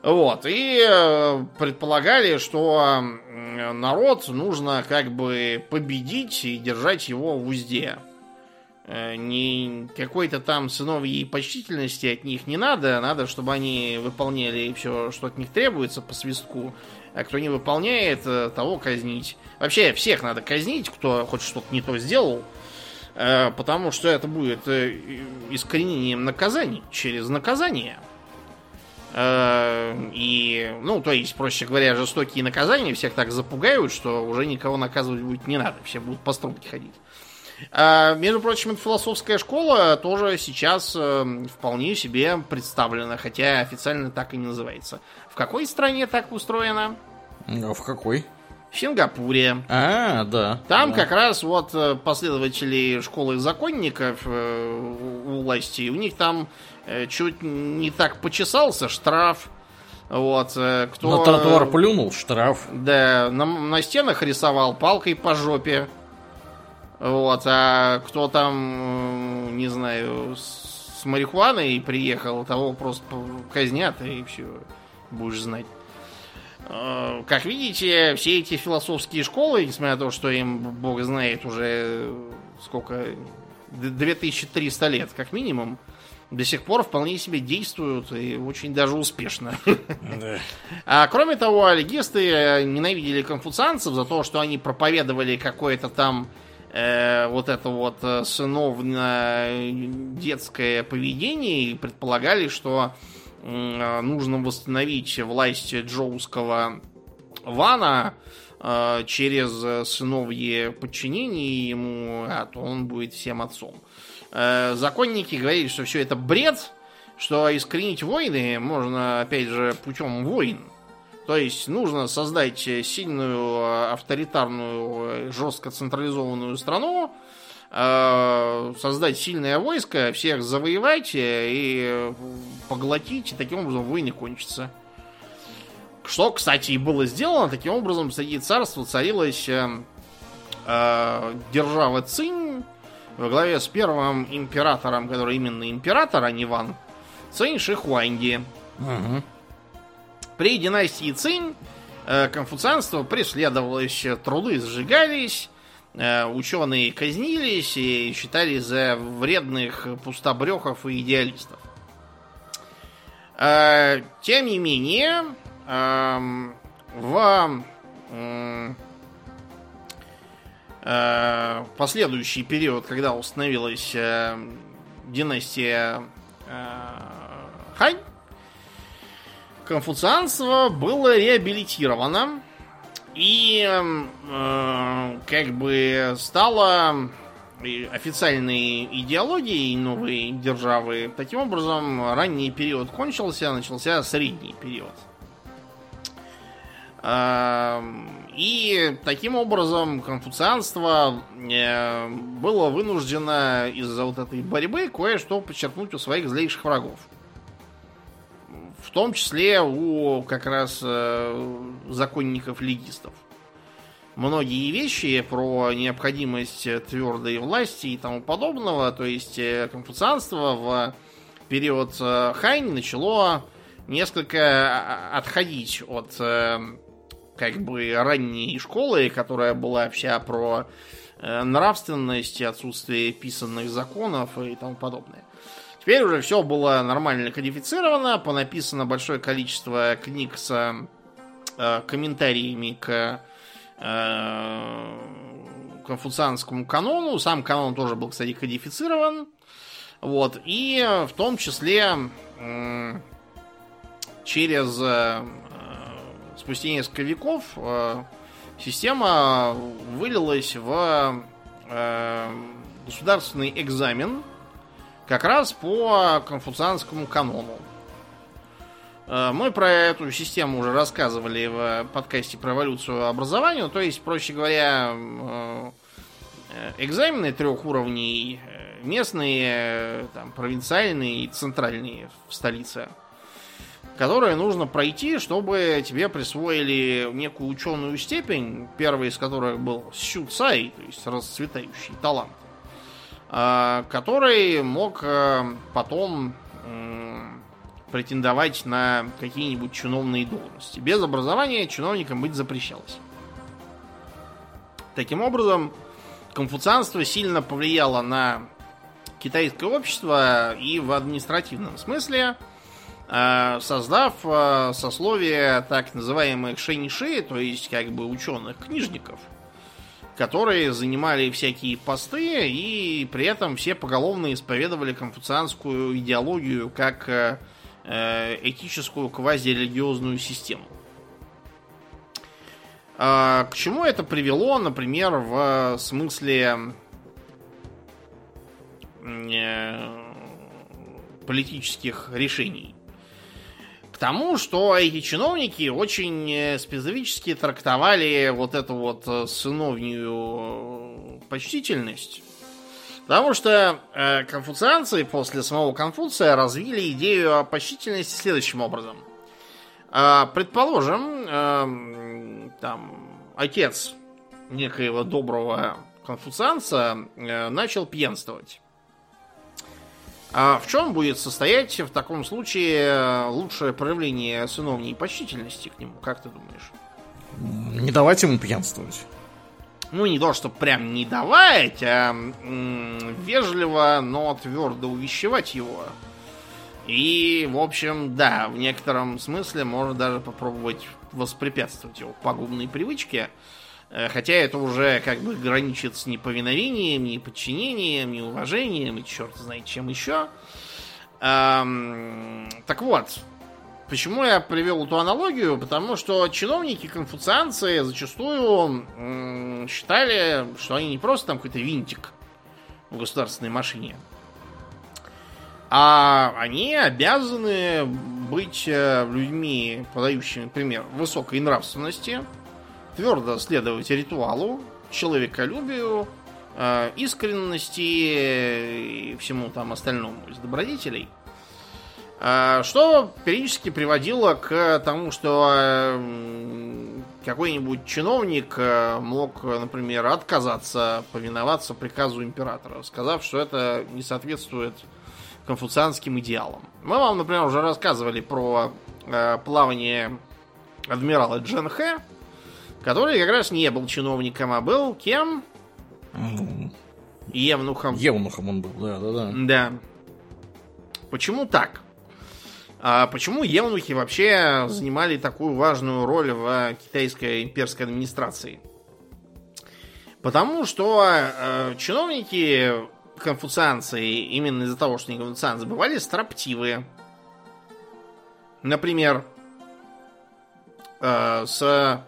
Вот, и э, предполагали, что народ нужно как бы победить и держать его в узде. Э, не какой-то там сыновьей почтительности от них не надо. Надо, чтобы они выполняли все, что от них требуется по свистку. А кто не выполняет, э, того казнить. Вообще, всех надо казнить, кто хоть что-то не то сделал. Потому что это будет искоренением наказаний через наказание. И, ну, то есть, проще говоря, жестокие наказания всех так запугают, что уже никого наказывать будет не надо. Все будут по струнке ходить. А, между прочим, эта философская школа тоже сейчас э, вполне себе представлена, хотя официально так и не называется. В какой стране так устроено? А в какой? В Сингапуре. А, да. Там да. как раз вот э, последователи школы законников э, у власти, у них там чуть не так почесался штраф. Вот, кто... На тротуар плюнул, штраф. Да, на, на стенах рисовал палкой по жопе. Вот, а кто там, не знаю, с марихуаной приехал, того просто казнят, и все, будешь знать. А, как видите, все эти философские школы, несмотря на то, что им, бог знает, уже сколько, 2300 лет, как минимум, до сих пор вполне себе действуют и очень даже успешно. Да. А кроме того, легисты ненавидели конфуцианцев за то, что они проповедовали какое-то там э, вот это вот э, сыновное детское поведение и предполагали, что э, нужно восстановить власть джоуского Вана э, через сыновье подчинение ему, а то он будет всем отцом. Э, законники говорили, что все это бред, что искоренить войны можно, опять же, путем войн. То есть нужно создать сильную, авторитарную, жестко централизованную страну, э, создать сильное войско, всех завоевать и поглотить, и таким образом войны кончатся. Что, кстати, и было сделано. Таким образом, среди царства царилась э, э, держава Цинь во главе с первым императором, который именно император, а не Ван, Цинь Шихуанди. Угу. При династии Цинь э, конфуцианство преследовалось, труды сжигались, э, ученые казнились и считались за вредных пустобрехов и идеалистов. Э, тем не менее, эм, в последующий период, когда установилась династия Хань, конфуцианство было реабилитировано и э, как бы стало официальной идеологией новой державы. Таким образом, ранний период кончился, начался средний период. Э, и таким образом конфуцианство э, было вынуждено из-за вот этой борьбы кое-что подчеркнуть у своих злейших врагов. В том числе у как раз э, законников-легистов. Многие вещи про необходимость твердой власти и тому подобного, то есть э, конфуцианство в период Хань начало несколько а, отходить от как бы ранней школы, которая была вся про э, нравственность, отсутствие писанных законов и тому подобное. Теперь уже все было нормально кодифицировано, понаписано большое количество книг с э, комментариями к э, конфуцианскому канону. Сам канон тоже был, кстати, кодифицирован. Вот. И в том числе э, через спустя несколько веков э, система вылилась в э, государственный экзамен, как раз по конфуцианскому канону. Э, мы про эту систему уже рассказывали в подкасте про эволюцию образования. То есть, проще говоря, экзамены трех уровней, местные, там, провинциальные и центральные в столице, которые нужно пройти, чтобы тебе присвоили некую ученую степень, первый из которых был Сюцай, то есть расцветающий талант, э, который мог потом претендовать на какие-нибудь чиновные должности. Без образования чиновникам быть запрещалось. Таким образом, конфуцианство сильно повлияло на китайское общество и в административном смысле, э, создав э, сословие так называемых шэньши, то есть как бы ученых-книжников, которые занимали всякие посты и при этом все поголовно исповедовали конфуцианскую идеологию как э, Э, этическую квазирелигиозную систему. К чему это привело, например, в смысле э, политических решений? К тому, что эти чиновники очень э, специфически трактовали вот эту вот сыновнюю почтительность Потому что э, конфуцианцы после самого Конфуция развили идею о почтительности следующим образом. Э, предположим, э, там отец некоего доброго конфуцианца э, начал пьянствовать. А в чем будет состоять в таком случае лучшее проявление сыновней почтительности к нему, как ты думаешь? Не давать ему пьянствовать ну, не то, что прям не давать, а вежливо, но твердо увещевать его. И, в общем, да, в некотором смысле можно даже попробовать воспрепятствовать его пагубной привычке. Э, хотя это уже как бы граничит с неповиновением, неподчинением, неуважением и черт знает чем еще. Эм, так вот, Почему я привел эту аналогию? Потому что чиновники, конфуцианцы зачастую м- считали, что они не просто там какой-то винтик в государственной машине, а они обязаны быть э, людьми, подающими пример высокой нравственности, твердо следовать ритуалу, человеколюбию, э, искренности и всему там остальному из добродетелей – а, что периодически приводило к тому, что э, какой-нибудь чиновник э, мог, например, отказаться повиноваться приказу императора, сказав, что это не соответствует конфуцианским идеалам. Мы вам, например, уже рассказывали про э, плавание адмирала Джен Хэ, который как раз не был чиновником, а был кем? Евнухом. Евнухом он был, да, да, да. Да. Почему так? А почему евнухи вообще занимали такую важную роль в китайской имперской администрации? Потому что э, чиновники конфуцианцы именно из-за того, что они конфуцианцы, бывали строптивые. Например, э, с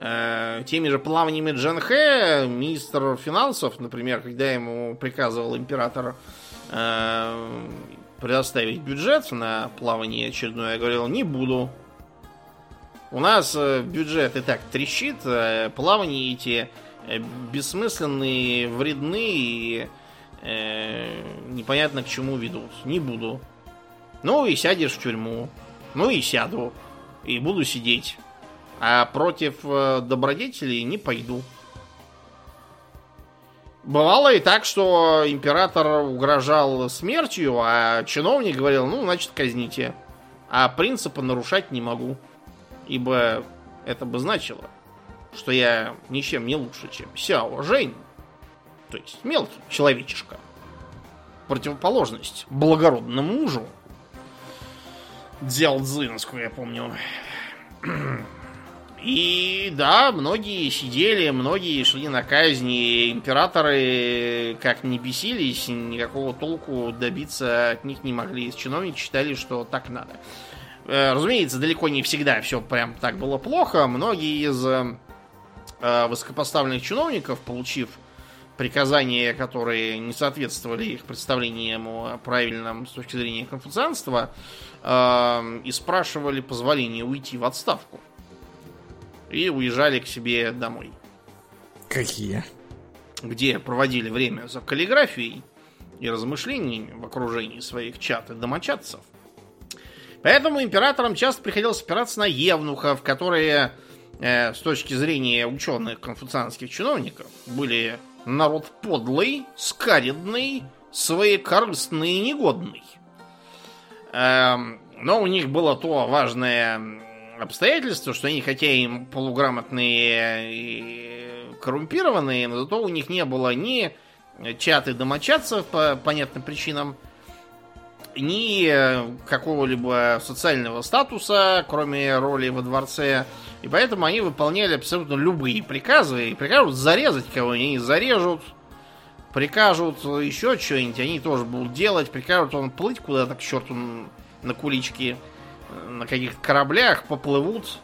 э, теми же плаваниями Джанхэ министр финансов, например, когда ему приказывал император э, предоставить бюджет на плавание очередное, я говорил, не буду. У нас э, бюджет и так трещит, э, плавания эти бессмысленные, вредны и э, непонятно к чему ведут. Не буду. Ну и сядешь в тюрьму. Ну и сяду. И буду сидеть. А против добродетелей не пойду. Бывало и так, что император угрожал смертью, а чиновник говорил, ну, значит, казните. А принципы нарушать не могу. Ибо это бы значило, что я ничем не лучше, чем Сяо Жень. То есть мелкий человечишка. Противоположность благородному мужу. Дзял Цзы, насколько я помню. И да, многие сидели, многие шли на казни. Императоры, как не бесились, никакого толку добиться от них не могли. Чиновники считали, что так надо. Э, разумеется, далеко не всегда все прям так было плохо. Многие из э, высокопоставленных чиновников, получив приказания, которые не соответствовали их представлениям о правильном с точки зрения конфуцианства, э, и спрашивали позволения уйти в отставку. И уезжали к себе домой. Какие? Где проводили время за каллиграфией и размышлениями в окружении своих чат и домочадцев. Поэтому императорам часто приходилось опираться на евнухов, которые э, с точки зрения ученых конфуцианских чиновников были народ подлый, скаридный, своекорыстный и негодный. Эм, но у них было то важное обстоятельство, что они, хотя и полуграмотные и коррумпированные, но зато у них не было ни чаты домочадцев по понятным причинам, ни какого-либо социального статуса, кроме роли во дворце. И поэтому они выполняли абсолютно любые приказы. И прикажут зарезать кого-нибудь, они зарежут. Прикажут еще что-нибудь, они тоже будут делать. Прикажут он плыть куда-то к черту на куличке, на каких-то кораблях, поплывут.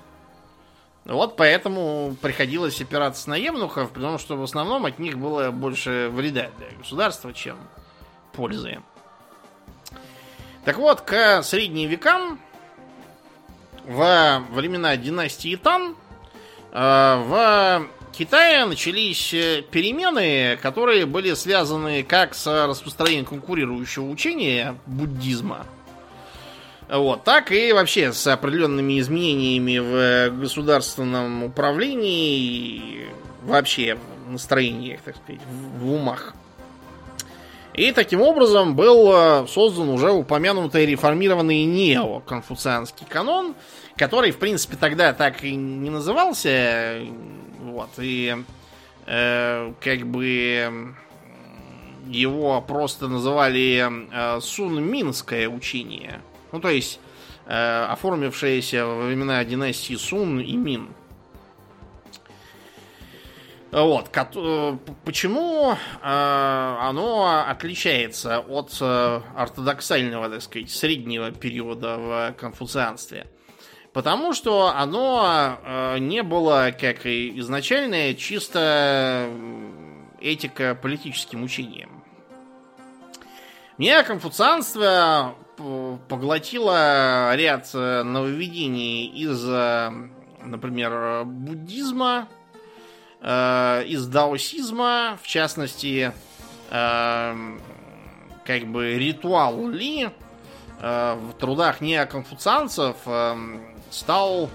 Вот поэтому приходилось опираться на евнухов, потому что в основном от них было больше вреда для государства, чем пользы. Так вот, к средним векам, во времена династии Тан, э, в Китае начались перемены, которые были связаны как с распространением конкурирующего учения буддизма, вот, так и вообще с определенными изменениями в государственном управлении и вообще в настроениях, так сказать, в умах. И таким образом был э, создан уже упомянутый реформированный неоконфуцианский канон, который, в принципе, тогда так и не назывался. Вот, и э, как бы его просто называли э, Сунминское учение. Ну, то есть, э, оформившееся во времена династии Сун и Мин. Вот, э, почему э, оно отличается от э, ортодоксального, так сказать, среднего периода в конфуцианстве? Потому что оно не было, как и изначальное, чисто этико-политическим учением. Мне конфуцианство поглотило ряд нововведений из, например, буддизма, э, из даосизма, в частности, э, как бы ритуал Ли э, в трудах неоконфуцианцев э, стал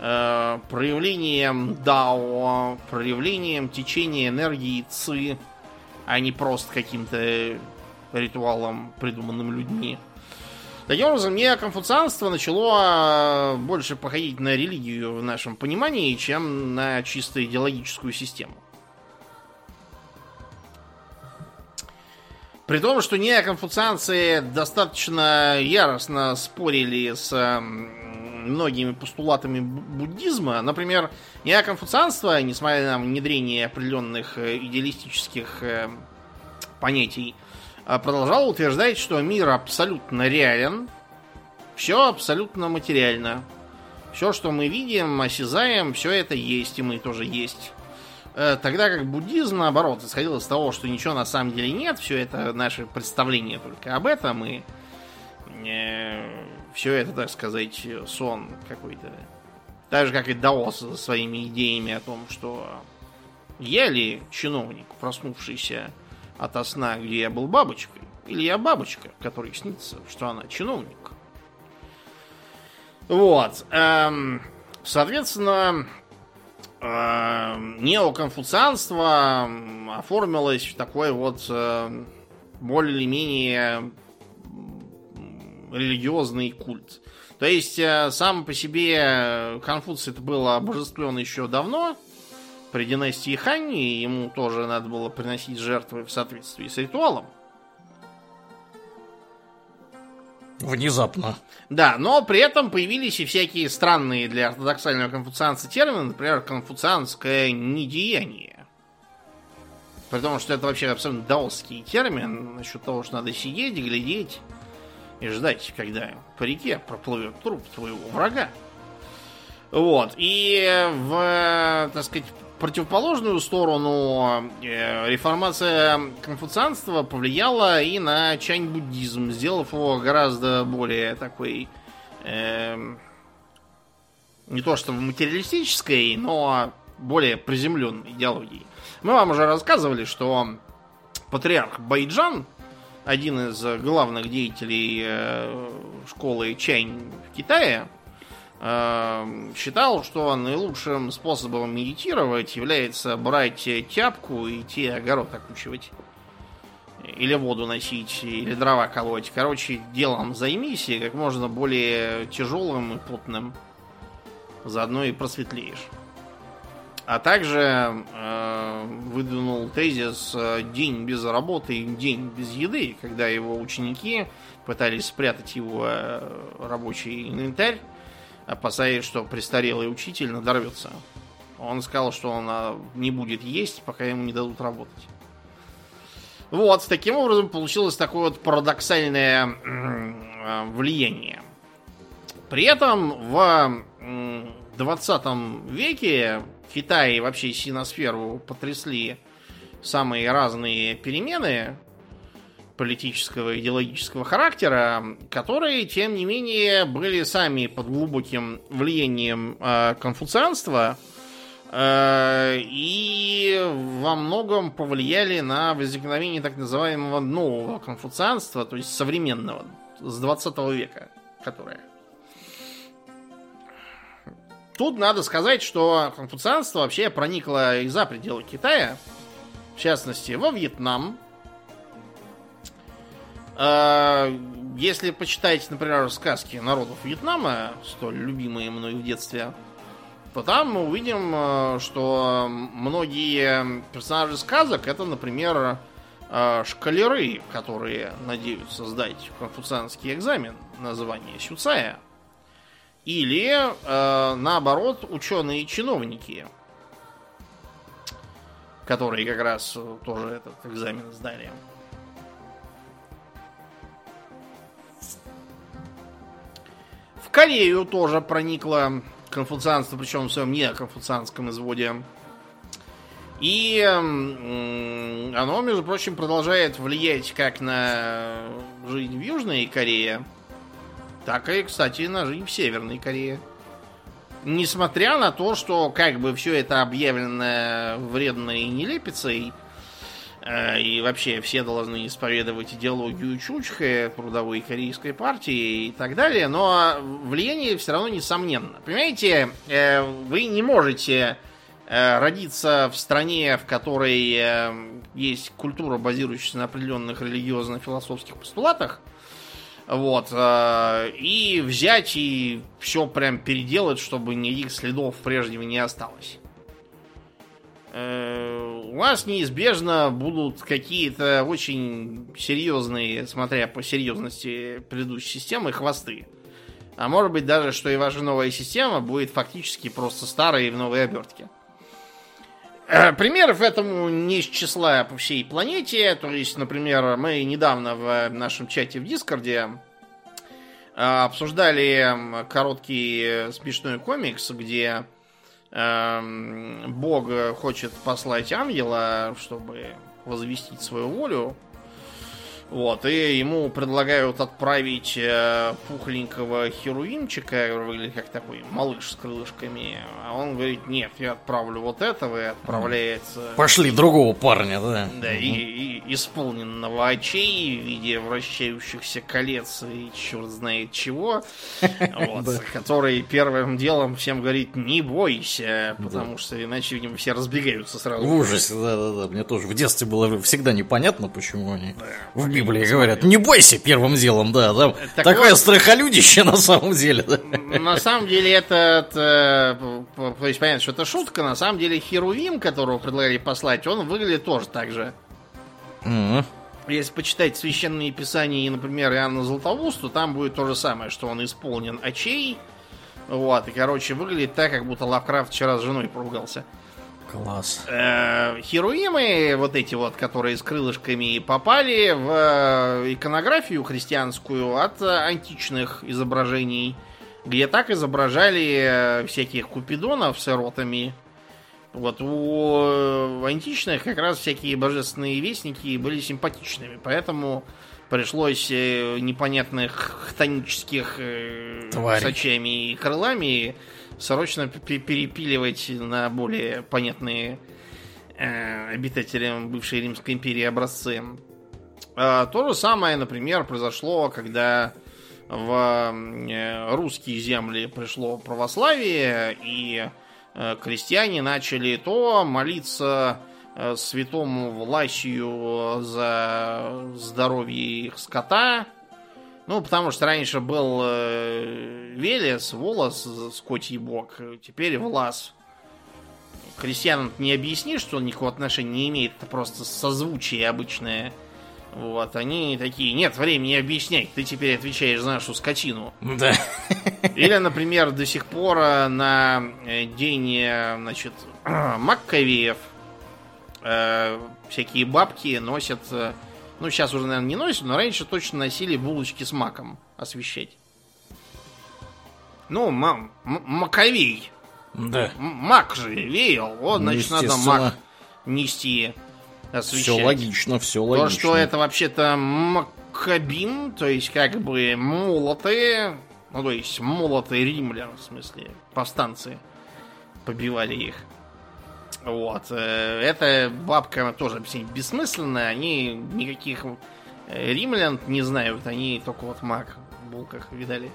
э, проявлением дао, проявлением течения энергии ци, а не просто каким-то ритуалом, придуманным людьми. Таким образом, мне конфуцианство начало а, больше походить на религию в нашем понимании, чем на чисто идеологическую систему. При том, что неоконфуцианцы достаточно яростно спорили с многими постулатами буддизма. Например, неоконфуцианство, несмотря на внедрение определенных э, идеалистических э, понятий, продолжал утверждать, что мир абсолютно реален, все абсолютно материально. Все, что мы видим, осязаем, все это есть, и мы тоже есть. Э, тогда как буддизм, наоборот, исходил из того, что ничего на самом деле нет, все это наше представление только об этом, и э, все это, так сказать, сон какой-то. Так же, как и Даос со своими идеями о том, что я ли чиновник, проснувшийся ото сна, где я был бабочкой, или я бабочка, которой снится, что она чиновник. Вот. Эм, соответственно, эм, неоконфуцианство оформилось в такой вот э, более или менее религиозный культ. То есть, э, сам по себе Конфуций это было обожествлен еще давно, при династии Ханни ему тоже надо было приносить жертвы в соответствии с ритуалом. Внезапно. Да, но при этом появились и всякие странные для ортодоксального конфуцианца термины, например, конфуцианское недеяние. При том, что это вообще абсолютно даосский термин насчет того, что надо сидеть, глядеть и ждать, когда по реке проплывет труп твоего врага. Вот. И в, так сказать, противоположную сторону э, реформация конфуцианства повлияла и на чань-буддизм, сделав его гораздо более такой... Э, не то что материалистической, но более приземленной идеологией. Мы вам уже рассказывали, что патриарх Байджан, один из главных деятелей э, школы Чань в Китае, считал, что наилучшим способом медитировать является брать тяпку и идти огород окучивать. Или воду носить, или дрова колоть. Короче, делом займись и как можно более тяжелым и плотным. Заодно и просветлеешь. А также э, выдвинул тезис э, «день без работы, день без еды», когда его ученики пытались спрятать его э, рабочий инвентарь, опасаясь, что престарелый учитель надорвется. Он сказал, что он э, не будет есть, пока ему не дадут работать. Вот, таким образом получилось такое вот парадоксальное э, влияние. При этом в 20 веке Китай и вообще синосферу потрясли самые разные перемены политического и идеологического характера, которые, тем не менее, были сами под глубоким влиянием э, конфуцианства э, и во многом повлияли на возникновение так называемого нового конфуцианства, то есть современного, с 20 века, которое. Тут надо сказать, что конфуцианство вообще проникло и за пределы Китая, в частности, во Вьетнам. А, если почитать, например, сказки народов Вьетнама, столь любимые мной в детстве, то там мы увидим, э, что многие персонажи сказок это, например, э, шкалеры, которые надеются сдать конфуцианский экзамен на звание Сюцая. Или, э, наоборот, ученые-чиновники, которые как раз тоже этот экзамен сдали. Корею тоже проникло конфуцианство, причем в своем не конфуцианском изводе. И оно, между прочим, продолжает влиять как на жизнь в Южной Корее, так и, кстати, на жизнь в Северной Корее. Несмотря на то, что как бы все это объявлено вредной нелепицей, и вообще все должны исповедовать идеологию Чучхе, трудовой корейской партии и так далее, но влияние все равно несомненно. Понимаете, э, вы не можете э, родиться в стране, в которой есть культура, базирующаяся на определенных религиозно-философских постулатах, вот. Э, и взять и все прям переделать, чтобы никаких следов прежнего не осталось. Э, у вас неизбежно будут какие-то очень серьезные, смотря по серьезности предыдущей системы, хвосты. А может быть даже, что и ваша новая система будет фактически просто старой в новой обертке. Э, примеров этому не из числа по всей планете. То есть, например, мы недавно в нашем чате в Дискорде э, обсуждали короткий смешной комикс, где э, Бог хочет послать ангела, чтобы возвестить свою волю вот, и ему предлагают отправить э, пухленького херувимчика, выглядит как такой малыш с крылышками. А он говорит, нет, я отправлю вот этого, и отправляется... Пошли другого парня, да? Да, и, и исполненного очей в виде вращающихся колец и черт знает чего. Который первым делом всем говорит, не бойся, потому что иначе, видимо, все разбегаются сразу. В ужасе, да-да-да. Мне тоже в детстве было всегда непонятно, почему они в Библии говорят, не бойся первым делом, да, там так такое вот, страхолюдище на самом деле. Да. На самом деле это, это, то есть понятно, что это шутка, на самом деле Херувим, которого предлагали послать, он выглядит тоже так же. Mm-hmm. Если почитать священные писания, например, Иоанна то там будет то же самое, что он исполнен очей, вот, и, короче, выглядит так, как будто Лавкрафт вчера с женой поругался. Класс. Э, Херуимы, вот эти вот, которые с крылышками попали в э, иконографию христианскую от античных изображений, где так изображали э, всяких купидонов с эротами Вот у античных как раз всякие божественные вестники были симпатичными, поэтому пришлось э, непонятных хтонических э, Тварей. сачами и крылами срочно пе- перепиливать на более понятные э, обитателям бывшей Римской империи образцы. А, то же самое, например, произошло, когда в э, русские земли пришло православие, и э, крестьяне начали то молиться э, святому Власию за здоровье их скота, ну, потому что раньше был э, Велес, волос, скотий бог, теперь Влас. Крестьянам не объяснишь, что он никакого отношения не имеет, это просто созвучие обычное. Вот, они такие, нет времени объяснять, ты теперь отвечаешь за нашу скотину. Да. Или, например, до сих пор э, на э, день, э, значит, Маккавеев э, всякие бабки носят, э, ну, сейчас уже, наверное, не носят, но раньше точно носили булочки с маком освещать. Ну, ма- м- Маковей. Да. Мак же веял. Вот, Ну, значит, надо мак нести, освещать. Все логично, все То, логично. что это вообще-то макабин, то есть как бы молоты, ну то есть молоты римлян, в смысле, повстанцы побивали их. Вот. э, Эта бабка тоже бессмысленная, они никаких э, римлян не знают, они только вот мак в булках видали.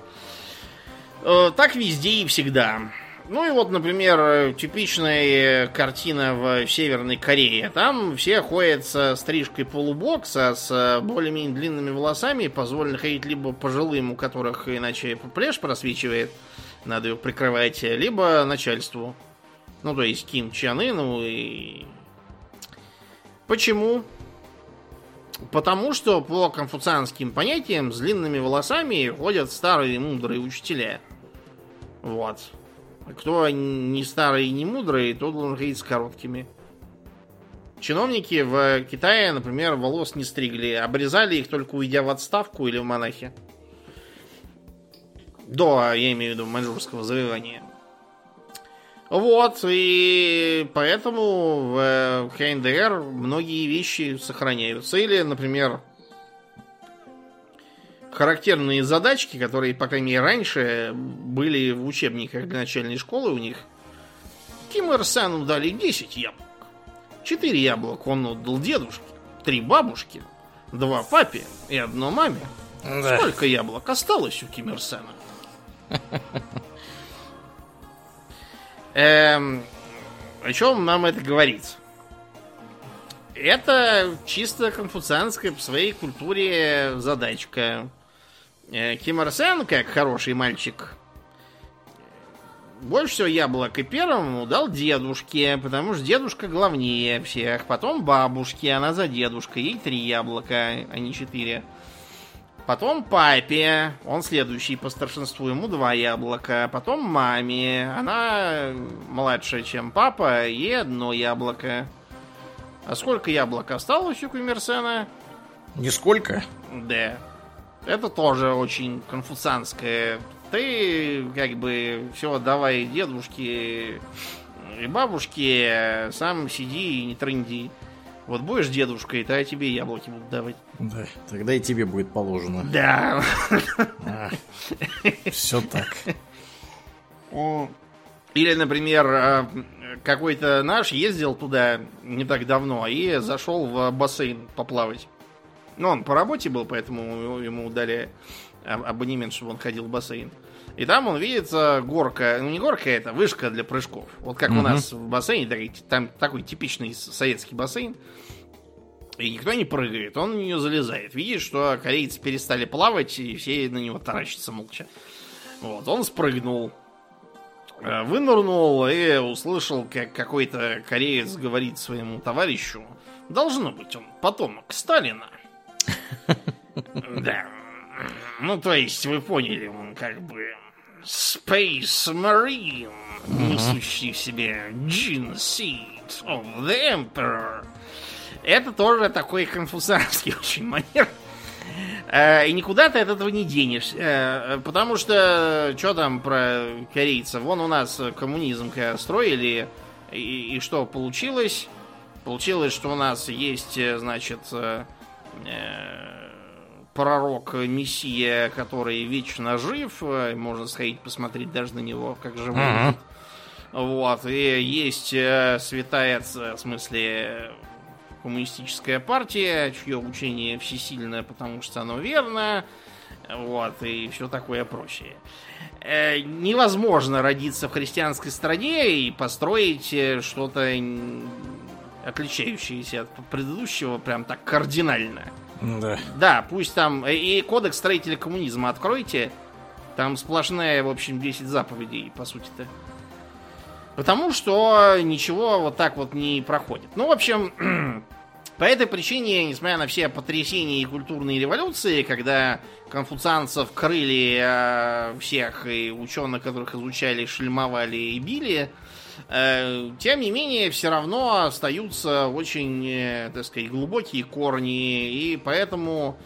Э, Так везде и всегда. Ну и вот, например, типичная картина в Северной Корее. Там все ходят со стрижкой полубокса, с более-менее длинными волосами. Позволено ходить либо пожилым, у которых иначе плешь просвечивает, надо ее прикрывать, либо начальству. Ну, то есть Ким Чен Ыну и... Почему? Потому что по конфуцианским понятиям с длинными волосами ходят старые мудрые учителя. Вот. Кто не старый и не мудрый, тот должен ходить с короткими. Чиновники в Китае, например, волос не стригли, обрезали их только уйдя в отставку или в монахи. До, я имею в виду, маньчжурского завоевания. Вот, и поэтому в КНДР многие вещи сохраняются. Или, например, характерные задачки, которые, по крайней мере, раньше были в учебниках для начальной школы у них. Ким Ир Сену дали 10 яблок. 4 яблока он отдал дедушке, 3 бабушке, 2 папе и одно маме. Да. Сколько яблок осталось у Ким Ир Сена? Эм, о чем нам это говорит? Это чисто конфуцианская по своей культуре задачка. Э, Ким Ир Сен, как хороший мальчик, больше всего яблок и первому дал дедушке, потому что дедушка главнее всех. Потом бабушке, она за дедушкой, ей три яблока, а не четыре. Потом папе, он следующий по старшинству, ему два яблока. Потом маме, она младше, чем папа, ей одно яблоко. А сколько яблок осталось у Кумерсена? Нисколько. Да. Это тоже очень конфуцианское. Ты как бы все давай дедушке и бабушке, сам сиди и не трынди. Вот будешь дедушкой, то я тебе яблоки буду давать. Да. Тогда и тебе будет положено. Да. Все так. Или, например, э, какой-то наш ездил туда не так давно и зашел в бассейн поплавать. Ну, он по работе был, поэтому ему дали аб- абонемент, чтобы он ходил в бассейн. И там он видит горка, ну не горка это, вышка для прыжков. Вот как у Мгм. нас в бассейне, там такой типичный советский бассейн. И никто не прыгает, он в нее залезает. Видит, что корейцы перестали плавать, и все на него таращатся молча. Вот, он спрыгнул, э, вынырнул и услышал, как какой-то кореец говорит своему товарищу, должно быть он потомок Сталина. Да. Ну, то есть, вы поняли, он как бы Space Marine, несущий в себе Gene Seed of the Emperor. Это тоже такой конфуцианский очень манер. Э, И никуда ты от этого не денешься. Э, Потому что, что там про корейцев? Вон у нас коммунизм когда строили, И, и что получилось? Получилось, что у нас есть, э, значит, пророк Мессия, который вечно жив. Можно сходить посмотреть даже на него, как живой. Вот. И есть святая, в смысле, коммунистическая партия, чье учение всесильное, потому что оно верно. Вот, и все такое прочее. Э, невозможно родиться в христианской стране и построить э, что-то отличающееся от предыдущего прям так кардинально. Да. Да, пусть там э, и кодекс строителя коммунизма откройте. Там сплошная, в общем, 10 заповедей, по сути-то. Потому что ничего вот так вот не проходит. Ну, в общем, по этой причине, несмотря на все потрясения и культурные революции, когда конфуцианцев крыли э, всех и ученых, которых изучали, шельмовали и били, э, тем не менее, все равно остаются очень, э, так сказать, глубокие корни, и поэтому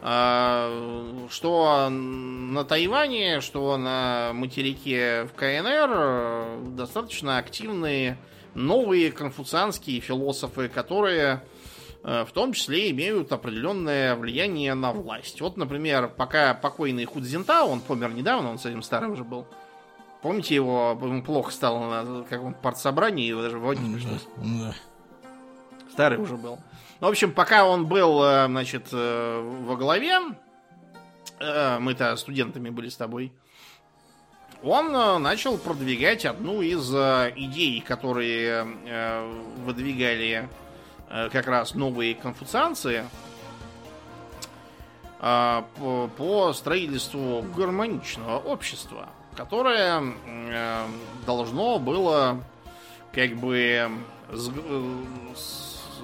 что на Тайване, что на материке в КНР достаточно активные новые конфуцианские философы, которые в том числе имеют определенное влияние на власть. Вот, например, пока покойный Худзинтао, он помер недавно, он с этим старым уже был. Помните его, ему плохо стало на каком партсобрании, его даже вводить пришлось. Да. Старый уже был. Ну, в общем, пока он был, э, значит, э, во главе, э, мы-то студентами были с тобой, он э, начал продвигать одну из э, идей, которые э, выдвигали э, как раз новые конфуцианцы э, по, строительству гармоничного общества, которое э, должно было как бы э,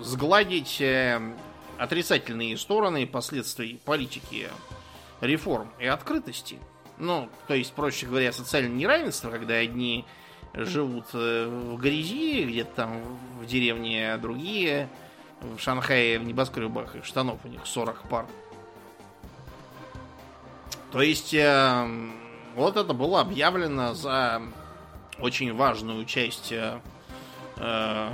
сгладить э, отрицательные стороны последствий политики реформ и открытости. Ну, то есть, проще говоря, социальное неравенство, когда одни живут э, в грязи, где-то там в деревне, другие в Шанхае в небоскребах, и штанов у них 40 пар. То есть, э, вот это было объявлено за очень важную часть э, э,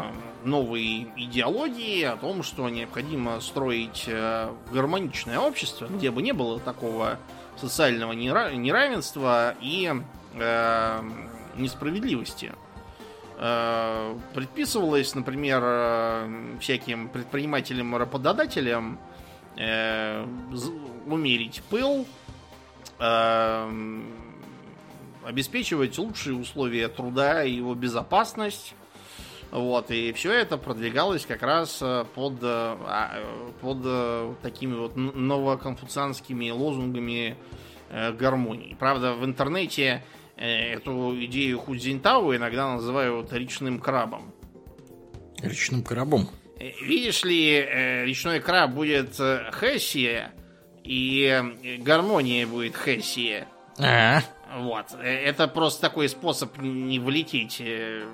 новой идеологии о том, что необходимо строить э, гармоничное общество, где бы не было такого социального нера- неравенства и э, несправедливости. Э, предписывалось, например, э, всяким предпринимателям и работодателям э, умерить пыл, обеспечивать лучшие условия труда и его безопасность. Вот, и все это продвигалось как раз под, а, под такими вот новоконфуцианскими лозунгами гармонии. Правда, в интернете эту идею Худзинтау иногда называют речным крабом. Речным крабом. Э, Видишь ли, э, речной краб будет э, Хессия, и э, гармония будет Хессия. А, Вот. Э, Это просто такой способ не влететь, э,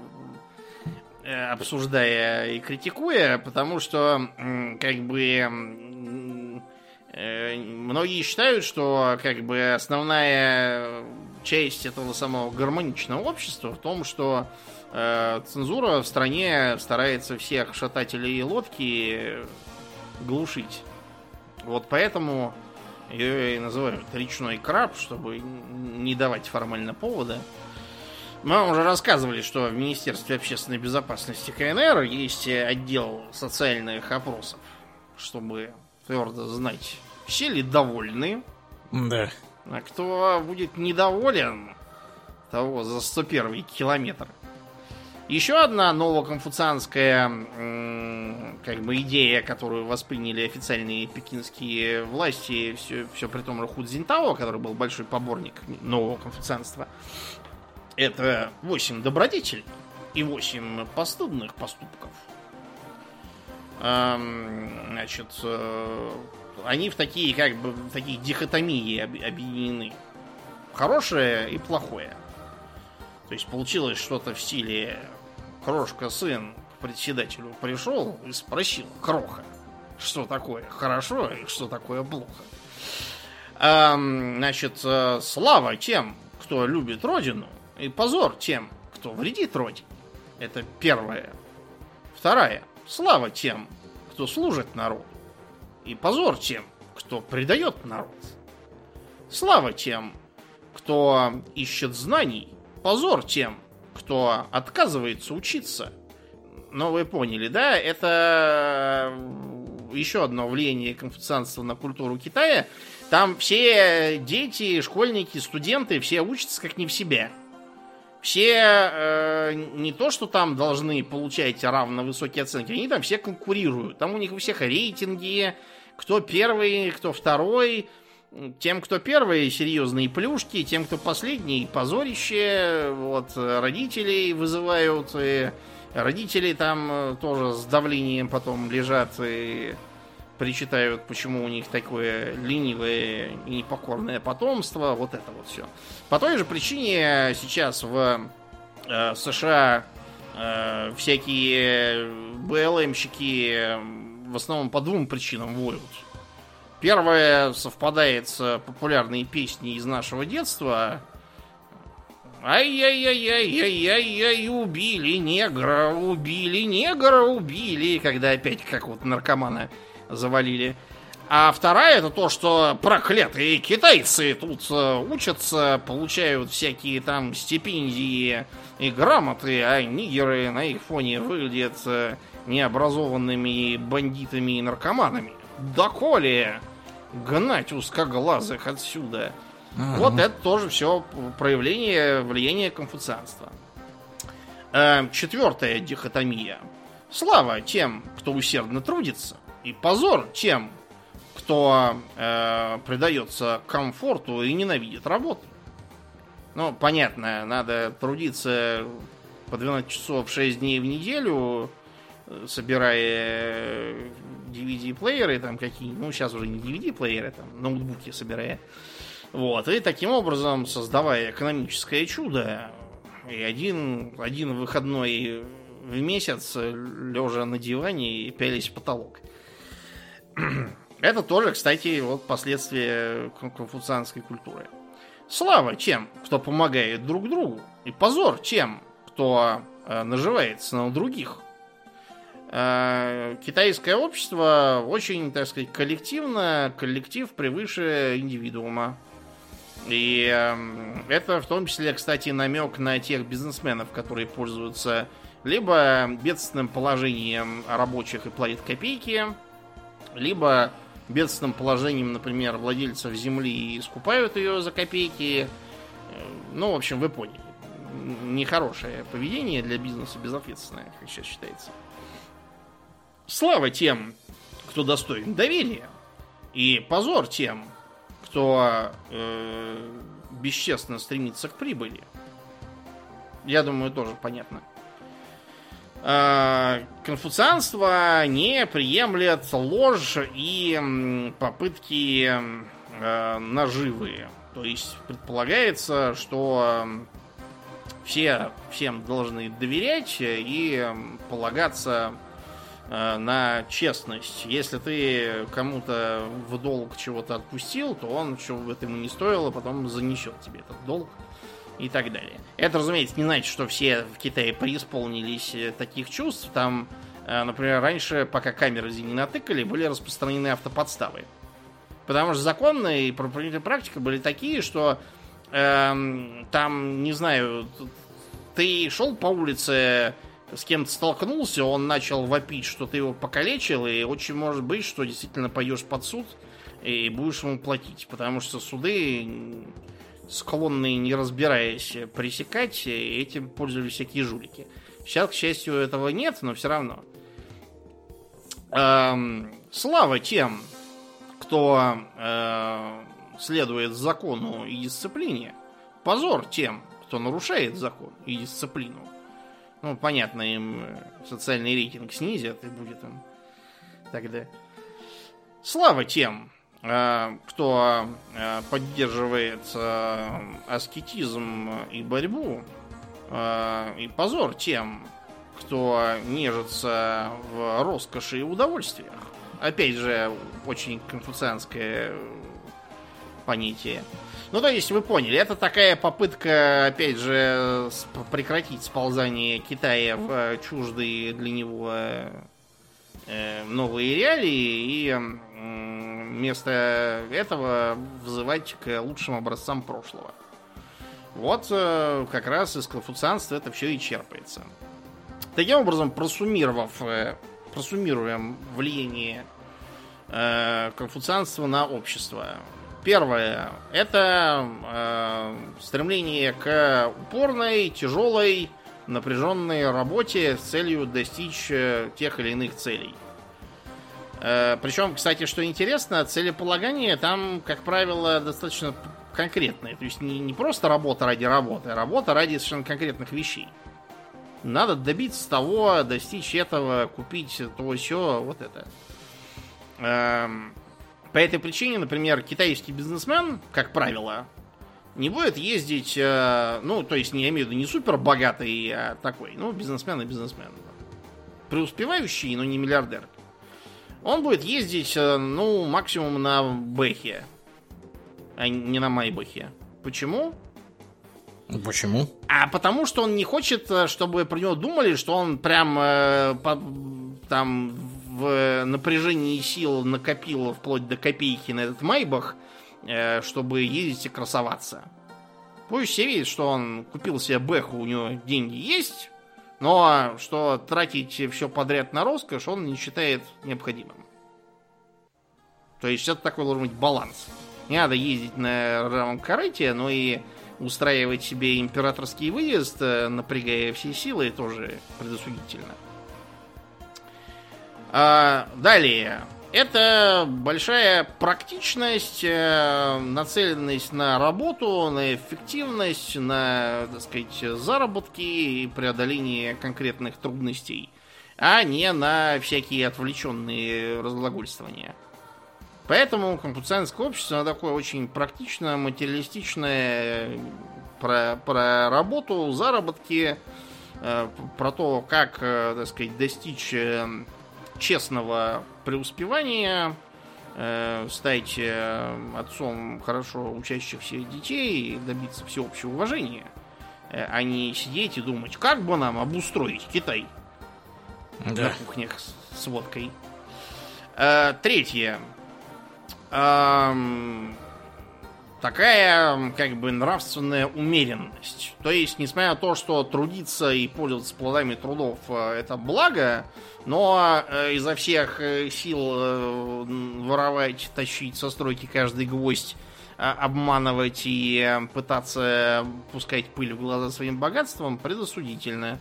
э, обсуждая и критикуя, потому что, как бы, э, многие считают, что, как бы, основная часть этого самого гармоничного общества в том, что э, цензура в стране старается всех шатателей лодки глушить. Вот поэтому ее и называют речной краб, чтобы не давать формально повода. Мы вам уже рассказывали, что в Министерстве общественной безопасности КНР есть отдел социальных опросов, чтобы твердо знать, все ли довольны, да. А кто будет недоволен, того за 101 километр. Еще одна новоконфуцианская как бы идея, которую восприняли официальные пекинские власти, все, все при том же Худзинтао, который был большой поборник нового конфуцианства, это 8 добродетелей и 8 постыдных поступков. Эм, Значит, э, они в такие, как бы, в такие дихотомии об- объединены. Хорошее и плохое. То есть получилось что-то в стиле Крошка сын к председателю пришел и спросил Кроха, что такое хорошо и что такое плохо. Эм, значит, э, слава тем, кто любит родину, и позор тем, кто вредит родине. Это первое. Вторая. Слава тем, кто служит народу. И позор тем, кто предает народ. Слава тем, кто ищет знаний. Позор тем, кто отказывается учиться. Но вы поняли, да? Это еще одно влияние конфуцианства на культуру Китая. Там все дети, школьники, студенты, все учатся как не в себя. Все э, не то, что там должны получать равно высокие оценки, они там все конкурируют. Там у них у всех рейтинги, кто первый, кто второй. Тем, кто первый, серьезные плюшки, тем, кто последний, позорище. Вот родителей вызывают, и родители там э, тоже с давлением потом лежат и причитают, почему у них такое ленивое и непокорное потомство, вот это вот все. По той же причине сейчас в э, США э, всякие БЛМщики в основном по двум причинам воют. Первое совпадает с популярной песней из нашего детства. Ай-яй-яй-яй-яй-яй, убили негра, убили негра, убили. Когда опять как вот наркомана завалили. А вторая это то, что проклятые китайцы тут э, учатся, получают всякие там стипендии и грамоты, а нигеры на их фоне выглядят э, необразованными бандитами и наркоманами. Доколе гнать узкоглазых отсюда. Вот это тоже все проявление влияния конфуцианства. Э, четвертая дихотомия. Слава тем, кто усердно трудится, и позор тем, кто э, предается комфорту и ненавидит работу. Ну, понятно, надо трудиться по 12 часов 6 дней в неделю, собирая DVD-плееры там какие ну, сейчас уже не DVD-плееры, там, ноутбуки собирая. Вот, и таким образом, создавая экономическое чудо, и один, один выходной в месяц, лежа на диване и пялись в потолок. Это тоже, кстати, вот последствия конфуцианской культуры. Слава тем, кто помогает друг другу, и позор тем, кто э, наживается на других. Э, китайское общество очень, так сказать, коллективно, коллектив превыше индивидуума. И э, это в том числе, кстати, намек на тех бизнесменов, которые пользуются либо бедственным положением рабочих и платят копейки, либо бедственным положением, например, владельцев земли и скупают ее за копейки. Э, ну, в общем, вы поняли. Нехорошее поведение для бизнеса, безответственное, как сейчас считается. Слава тем, кто достоин доверия, и позор тем, кто э, бесчестно стремится к прибыли. Я думаю, тоже понятно. Э, конфуцианство не приемлет ложь и попытки э, наживы. То есть предполагается, что все всем должны доверять и полагаться на честность. Если ты кому-то в долг чего-то отпустил, то он, что бы это ему не стоило, потом занесет тебе этот долг и так далее. Это, разумеется, не значит, что все в Китае преисполнились э, таких чувств. Там, э, например, раньше, пока камеры не натыкали, были распространены автоподставы. Потому что законная и практика были такие, что э, там, не знаю, ты шел по улице, с кем-то столкнулся, он начал вопить, что ты его покалечил, и очень может быть, что действительно пойдешь под суд и будешь ему платить. Потому что суды склонные, не разбираясь, пресекать, этим пользовались всякие жулики. Сейчас, к счастью, этого нет, но все равно. Эм, слава тем, кто э, следует закону и дисциплине. Позор тем, кто нарушает закон и дисциплину. Ну, понятно, им социальный рейтинг снизят и будет им тогда. Слава тем, Э, кто э, поддерживает э, аскетизм и борьбу, и позор тем, кто нежится в роскоши и удовольствиях. Опять же, очень конфуцианское понятие. Ну, то есть, вы поняли, это такая попытка, опять же, прекратить сползание Китая в э, чуждые для него э, новые реалии и вместо этого вызывать к лучшим образцам прошлого. Вот э, как раз из конфуцианства это все и черпается. Таким образом, просуммировав, просуммируем влияние конфуцианства на общество. Первое – это э, стремление к упорной, тяжелой, напряженной работе с целью достичь э, тех или иных целей. Э, причем, кстати, что интересно, целеполагание там, как правило, достаточно конкретное. То есть не, не просто работа ради работы, а работа ради совершенно конкретных вещей. Надо добиться того, достичь этого, купить то все, вот это. Эм, по этой причине, например, китайский бизнесмен, как правило, не будет ездить, э, ну, то есть, не я имею в виду не супер богатый, а такой, ну, бизнесмен и бизнесмен. Преуспевающий, но не миллиардер. Он будет ездить, э, ну, максимум на Бэхе, а не на Майбахе. Почему? Почему? А потому что он не хочет, э, чтобы про него думали, что он прям э, по, там в напряжении сил накопил вплоть до копейки на этот Майбах, э, чтобы ездить и красоваться. Пусть все видят, что он купил себе Бэху, у него деньги есть, но что тратить все подряд на роскошь он не считает необходимым. То есть это такой должен быть баланс. Не надо ездить на равном корыте, но и устраивать себе императорский выезд, э, напрягая все силы, тоже предосудительно. А, далее. Это большая практичность, э, нацеленность на работу, на эффективность, на, так сказать, заработки и преодоление конкретных трудностей, а не на всякие отвлеченные разглагольствования. Поэтому конфуцианское общество такое очень практичное, материалистичное про, про работу, заработки, э, про то, как, э, так сказать, достичь честного преуспевания, э, стать э, отцом хорошо учащихся детей и добиться всеобщего уважения, э, а не сидеть и думать, как бы нам обустроить Китай да. на кухнях с, с водкой. Э, третье. Эм, такая, как бы, нравственная умеренность. То есть, несмотря на то, что трудиться и пользоваться плодами трудов это благо, но э, изо всех э, сил э, воровать, тащить со стройки каждый гвоздь, э, обманывать и э, пытаться пускать пыль в глаза своим богатством предосудительно.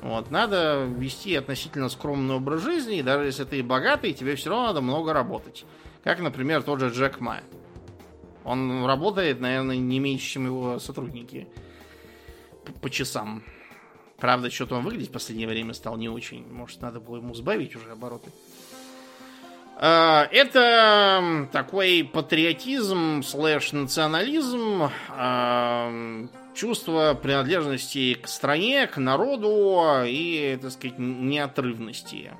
Вот, надо вести относительно скромный образ жизни, и даже если ты богатый, тебе все равно надо много работать. Как, например, тот же Джек Ма. Он работает, наверное, не меньше, чем его сотрудники. По, часам. Правда, что-то он выглядеть в последнее время стал не очень. Может, надо было ему сбавить уже обороты. А, это такой патриотизм слэш национализм, а, чувство принадлежности к стране, к народу и, так сказать, неотрывности.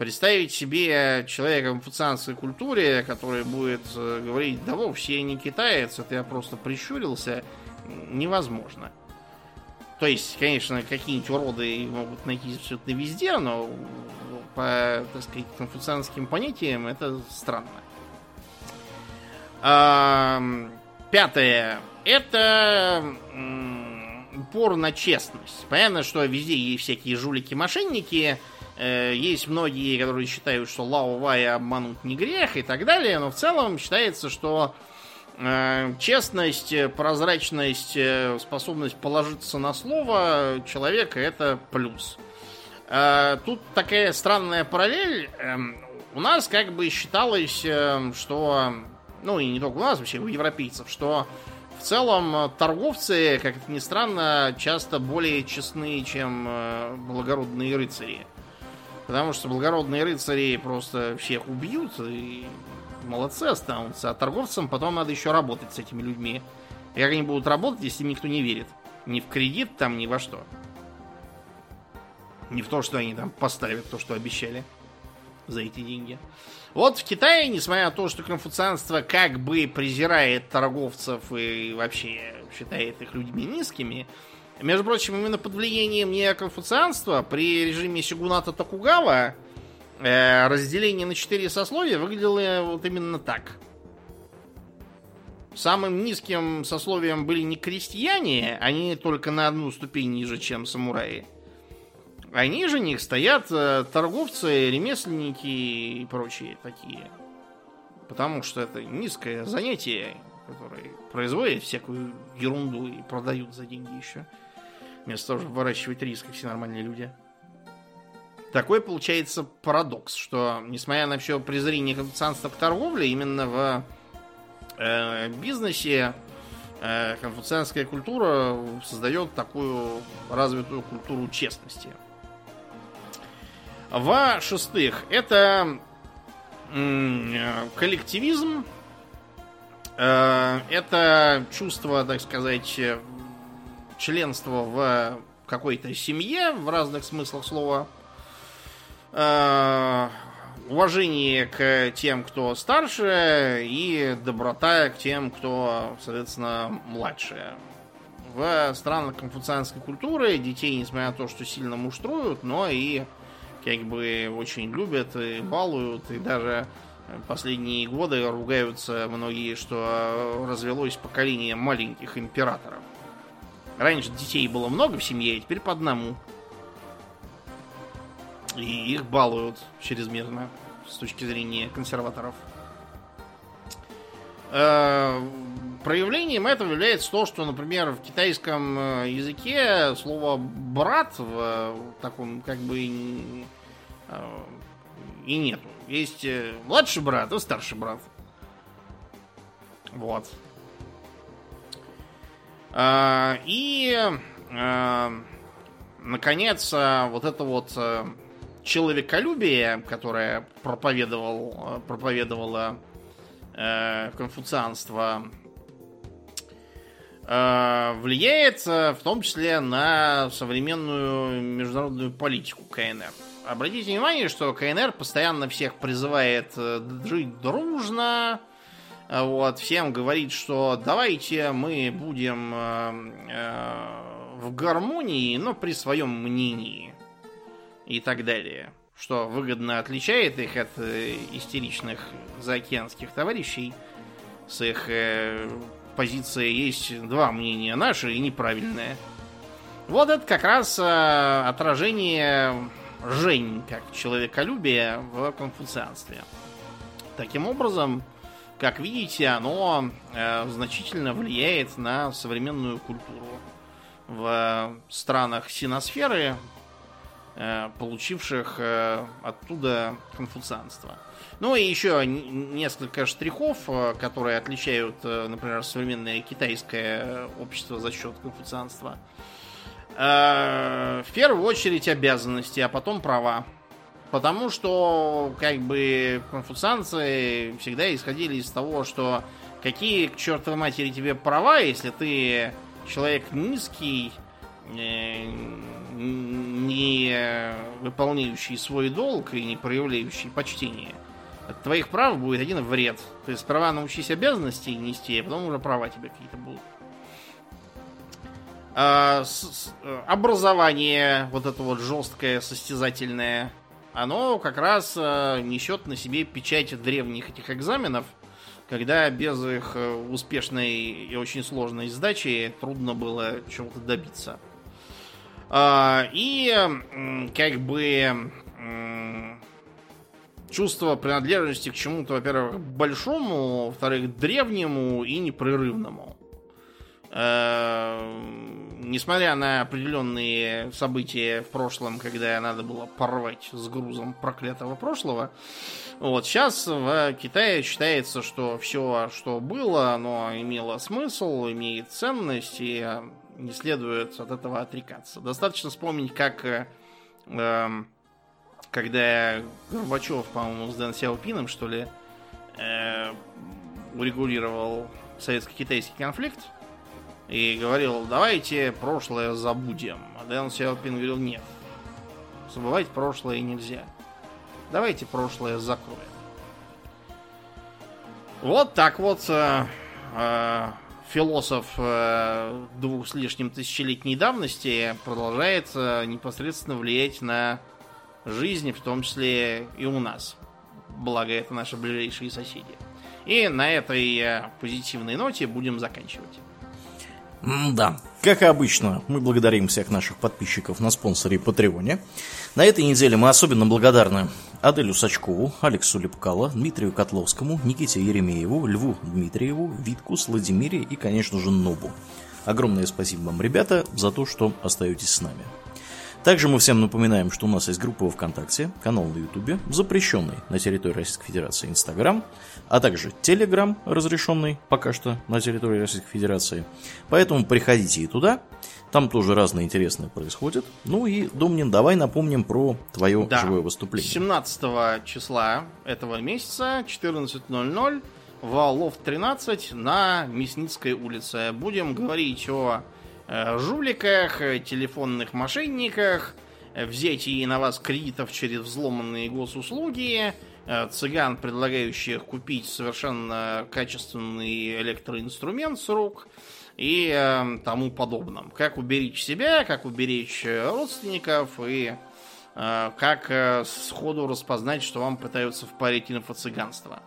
Представить себе человека в конфуцианской культуре, который будет э, говорить, да вовсе я не китаец, это я просто прищурился, невозможно. То есть, конечно, какие-нибудь уроды могут найти абсолютно везде, но по, так сказать, конфуцианским понятиям это странно. А, пятое. Это упор на честность. Понятно, что везде есть всякие жулики-мошенники, есть многие, которые считают, что Лао Вая обмануть не грех и так далее, но в целом считается, что Э, честность, э, прозрачность, э, способность положиться на слово человека это плюс. Тут такая странная параллель. Эм, у нас как бы считалось, что, ну и не только у нас, вообще у европейцев, что в целом торговцы, как это ни странно, часто более честны, чем благородные рыцари. Потому что благородные рыцари просто всех убьют и молодцы останутся. А торговцам потом надо еще работать с этими людьми. И как они будут работать, если никто не верит? Ни в кредит там, ни во что. Не в то, что они там поставят то, что обещали. за эти деньги. Вот в Китае, несмотря на то, что конфуцианство как бы презирает торговцев и вообще считает их людьми низкими, между прочим, именно под влиянием неоконфуцианства при режиме Сигуната Токугава э, разделение на четыре сословия выглядело вот именно так. Самым низким сословием были не крестьяне, они только на одну ступень ниже, чем самураи. А ниже них стоят э, торговцы, ремесленники и прочие такие. Потому что это низкое занятие, которое производит всякую ерунду и продают за деньги еще. Вместо того, чтобы выращивать рис, как все нормальные люди. Такой получается парадокс, что, несмотря на все презрение конфуцианства к торговле, именно в э, бизнесе э, конфуцианская культура создает такую развитую культуру честности. Во-шестых, это коллективизм, э, это чувство, так сказать, членства в какой-то семье, в разных смыслах слова, э, уважение к тем, кто старше, и доброта к тем, кто, соответственно, младше. В странах конфуцианской культуры детей, несмотря на то, что сильно муштруют, но и как бы очень любят и балуют, и даже последние годы ругаются многие, что развелось поколение маленьких императоров. Раньше детей было много в семье, а теперь по одному. И их балуют чрезмерно с точки зрения консерваторов. Э, проявлением этого является то, что, например, в китайском э, языке слово брат в э, таком как бы и нету. Есть младший брат и старший брат. Вот. И, наконец, вот это вот человеколюбие, которое проповедовал, проповедовало э, конфуцианство, э, влияет в том числе на современную международную политику КНР. Обратите внимание, что КНР постоянно всех призывает э, жить дружно, вот, всем говорит, что давайте мы будем э, э, в гармонии, но при своем мнении и так далее. Что выгодно отличает их от э, истеричных заокеанских товарищей. С их э, позицией есть два мнения, наше и неправильное. Вот это как раз э, отражение Жень как человеколюбия в конфуцианстве. Таким образом, как видите, оно э, значительно влияет на современную культуру. В странах синосферы Э, получивших э, оттуда конфуцианство. Ну и еще несколько штрихов, э, которые отличают, например, современное китайское общество за счет конфуцианства. В первую очередь обязанности, а потом права. Потому что, как бы, конфуцианцы всегда исходили из того, что какие к чертовой матери тебе права, если ты человек низкий, не выполняющий свой долг и не проявляющий почтение, от твоих прав будет один вред. То есть права научись обязанностей нести, а потом уже права тебе какие-то будут. А, с, образование, вот это вот жесткое, состязательное, оно как раз а, несет на себе печать древних этих экзаменов, когда без их э, успешной и очень сложной сдачи трудно было чего-то добиться. А, и как бы чувство принадлежности к чему-то, во-первых, большому, во-вторых, древнему и непрерывному. А, несмотря на определенные события в прошлом, когда надо было порвать с грузом проклятого прошлого, вот сейчас в Китае считается, что все, что было, оно имело смысл, имеет ценность, и не следует от этого отрекаться. Достаточно вспомнить, как э, эм, когда Горбачев, по-моему, с Дэн Сяопином, что ли, э, урегулировал советско-китайский конфликт и говорил, давайте прошлое забудем. А Дэн Сяопин говорил, нет, забывать прошлое нельзя. Давайте прошлое закроем. Вот так вот э, э, философ э, двух с лишним тысячелетней давности продолжает э, непосредственно влиять на жизнь, в том числе и у нас. Благо, это наши ближайшие соседи. И на этой э, позитивной ноте будем заканчивать. Да, как и обычно, мы благодарим всех наших подписчиков на спонсоре и Патреоне. На этой неделе мы особенно благодарны Аделю Сачкову, Алексу Лепкало, Дмитрию Котловскому, Никите Еремееву, Льву Дмитриеву, Витку, Владимире и, конечно же, Нобу. Огромное спасибо вам, ребята, за то, что остаетесь с нами. Также мы всем напоминаем, что у нас есть группа во ВКонтакте, канал на Ютубе, запрещенный на территории Российской Федерации Инстаграм, а также Телеграм, разрешенный пока что на территории Российской Федерации. Поэтому приходите и туда, там тоже разное интересное происходит. Ну и, Домнин, давай напомним про твое да. живое выступление. 17 числа этого месяца, 14.00, в Лофт 13 на Мясницкой улице. Будем говорить о Э, жуликах, телефонных мошенниках, взятии на вас кредитов через взломанные госуслуги, цыган, предлагающих купить совершенно качественный электроинструмент с рук и тому подобном. Как уберечь себя, как уберечь родственников и как сходу распознать, что вам пытаются впарить инфо-цыганство.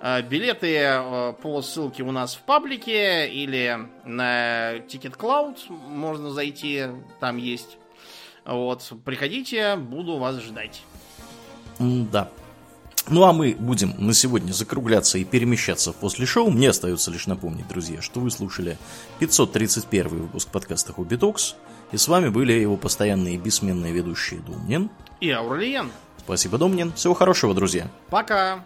Э, билеты э, по ссылке у нас в паблике или на Ticket Cloud можно зайти, там есть. Вот, приходите, буду вас ждать. Да. Ну а мы будем на сегодня закругляться и перемещаться после шоу. Мне остается лишь напомнить, друзья, что вы слушали 531 выпуск подкаста Хобби Токс. И с вами были его постоянные бессменные ведущие Думнин и Аурлиен. Спасибо, Домнин. Всего хорошего, друзья. Пока.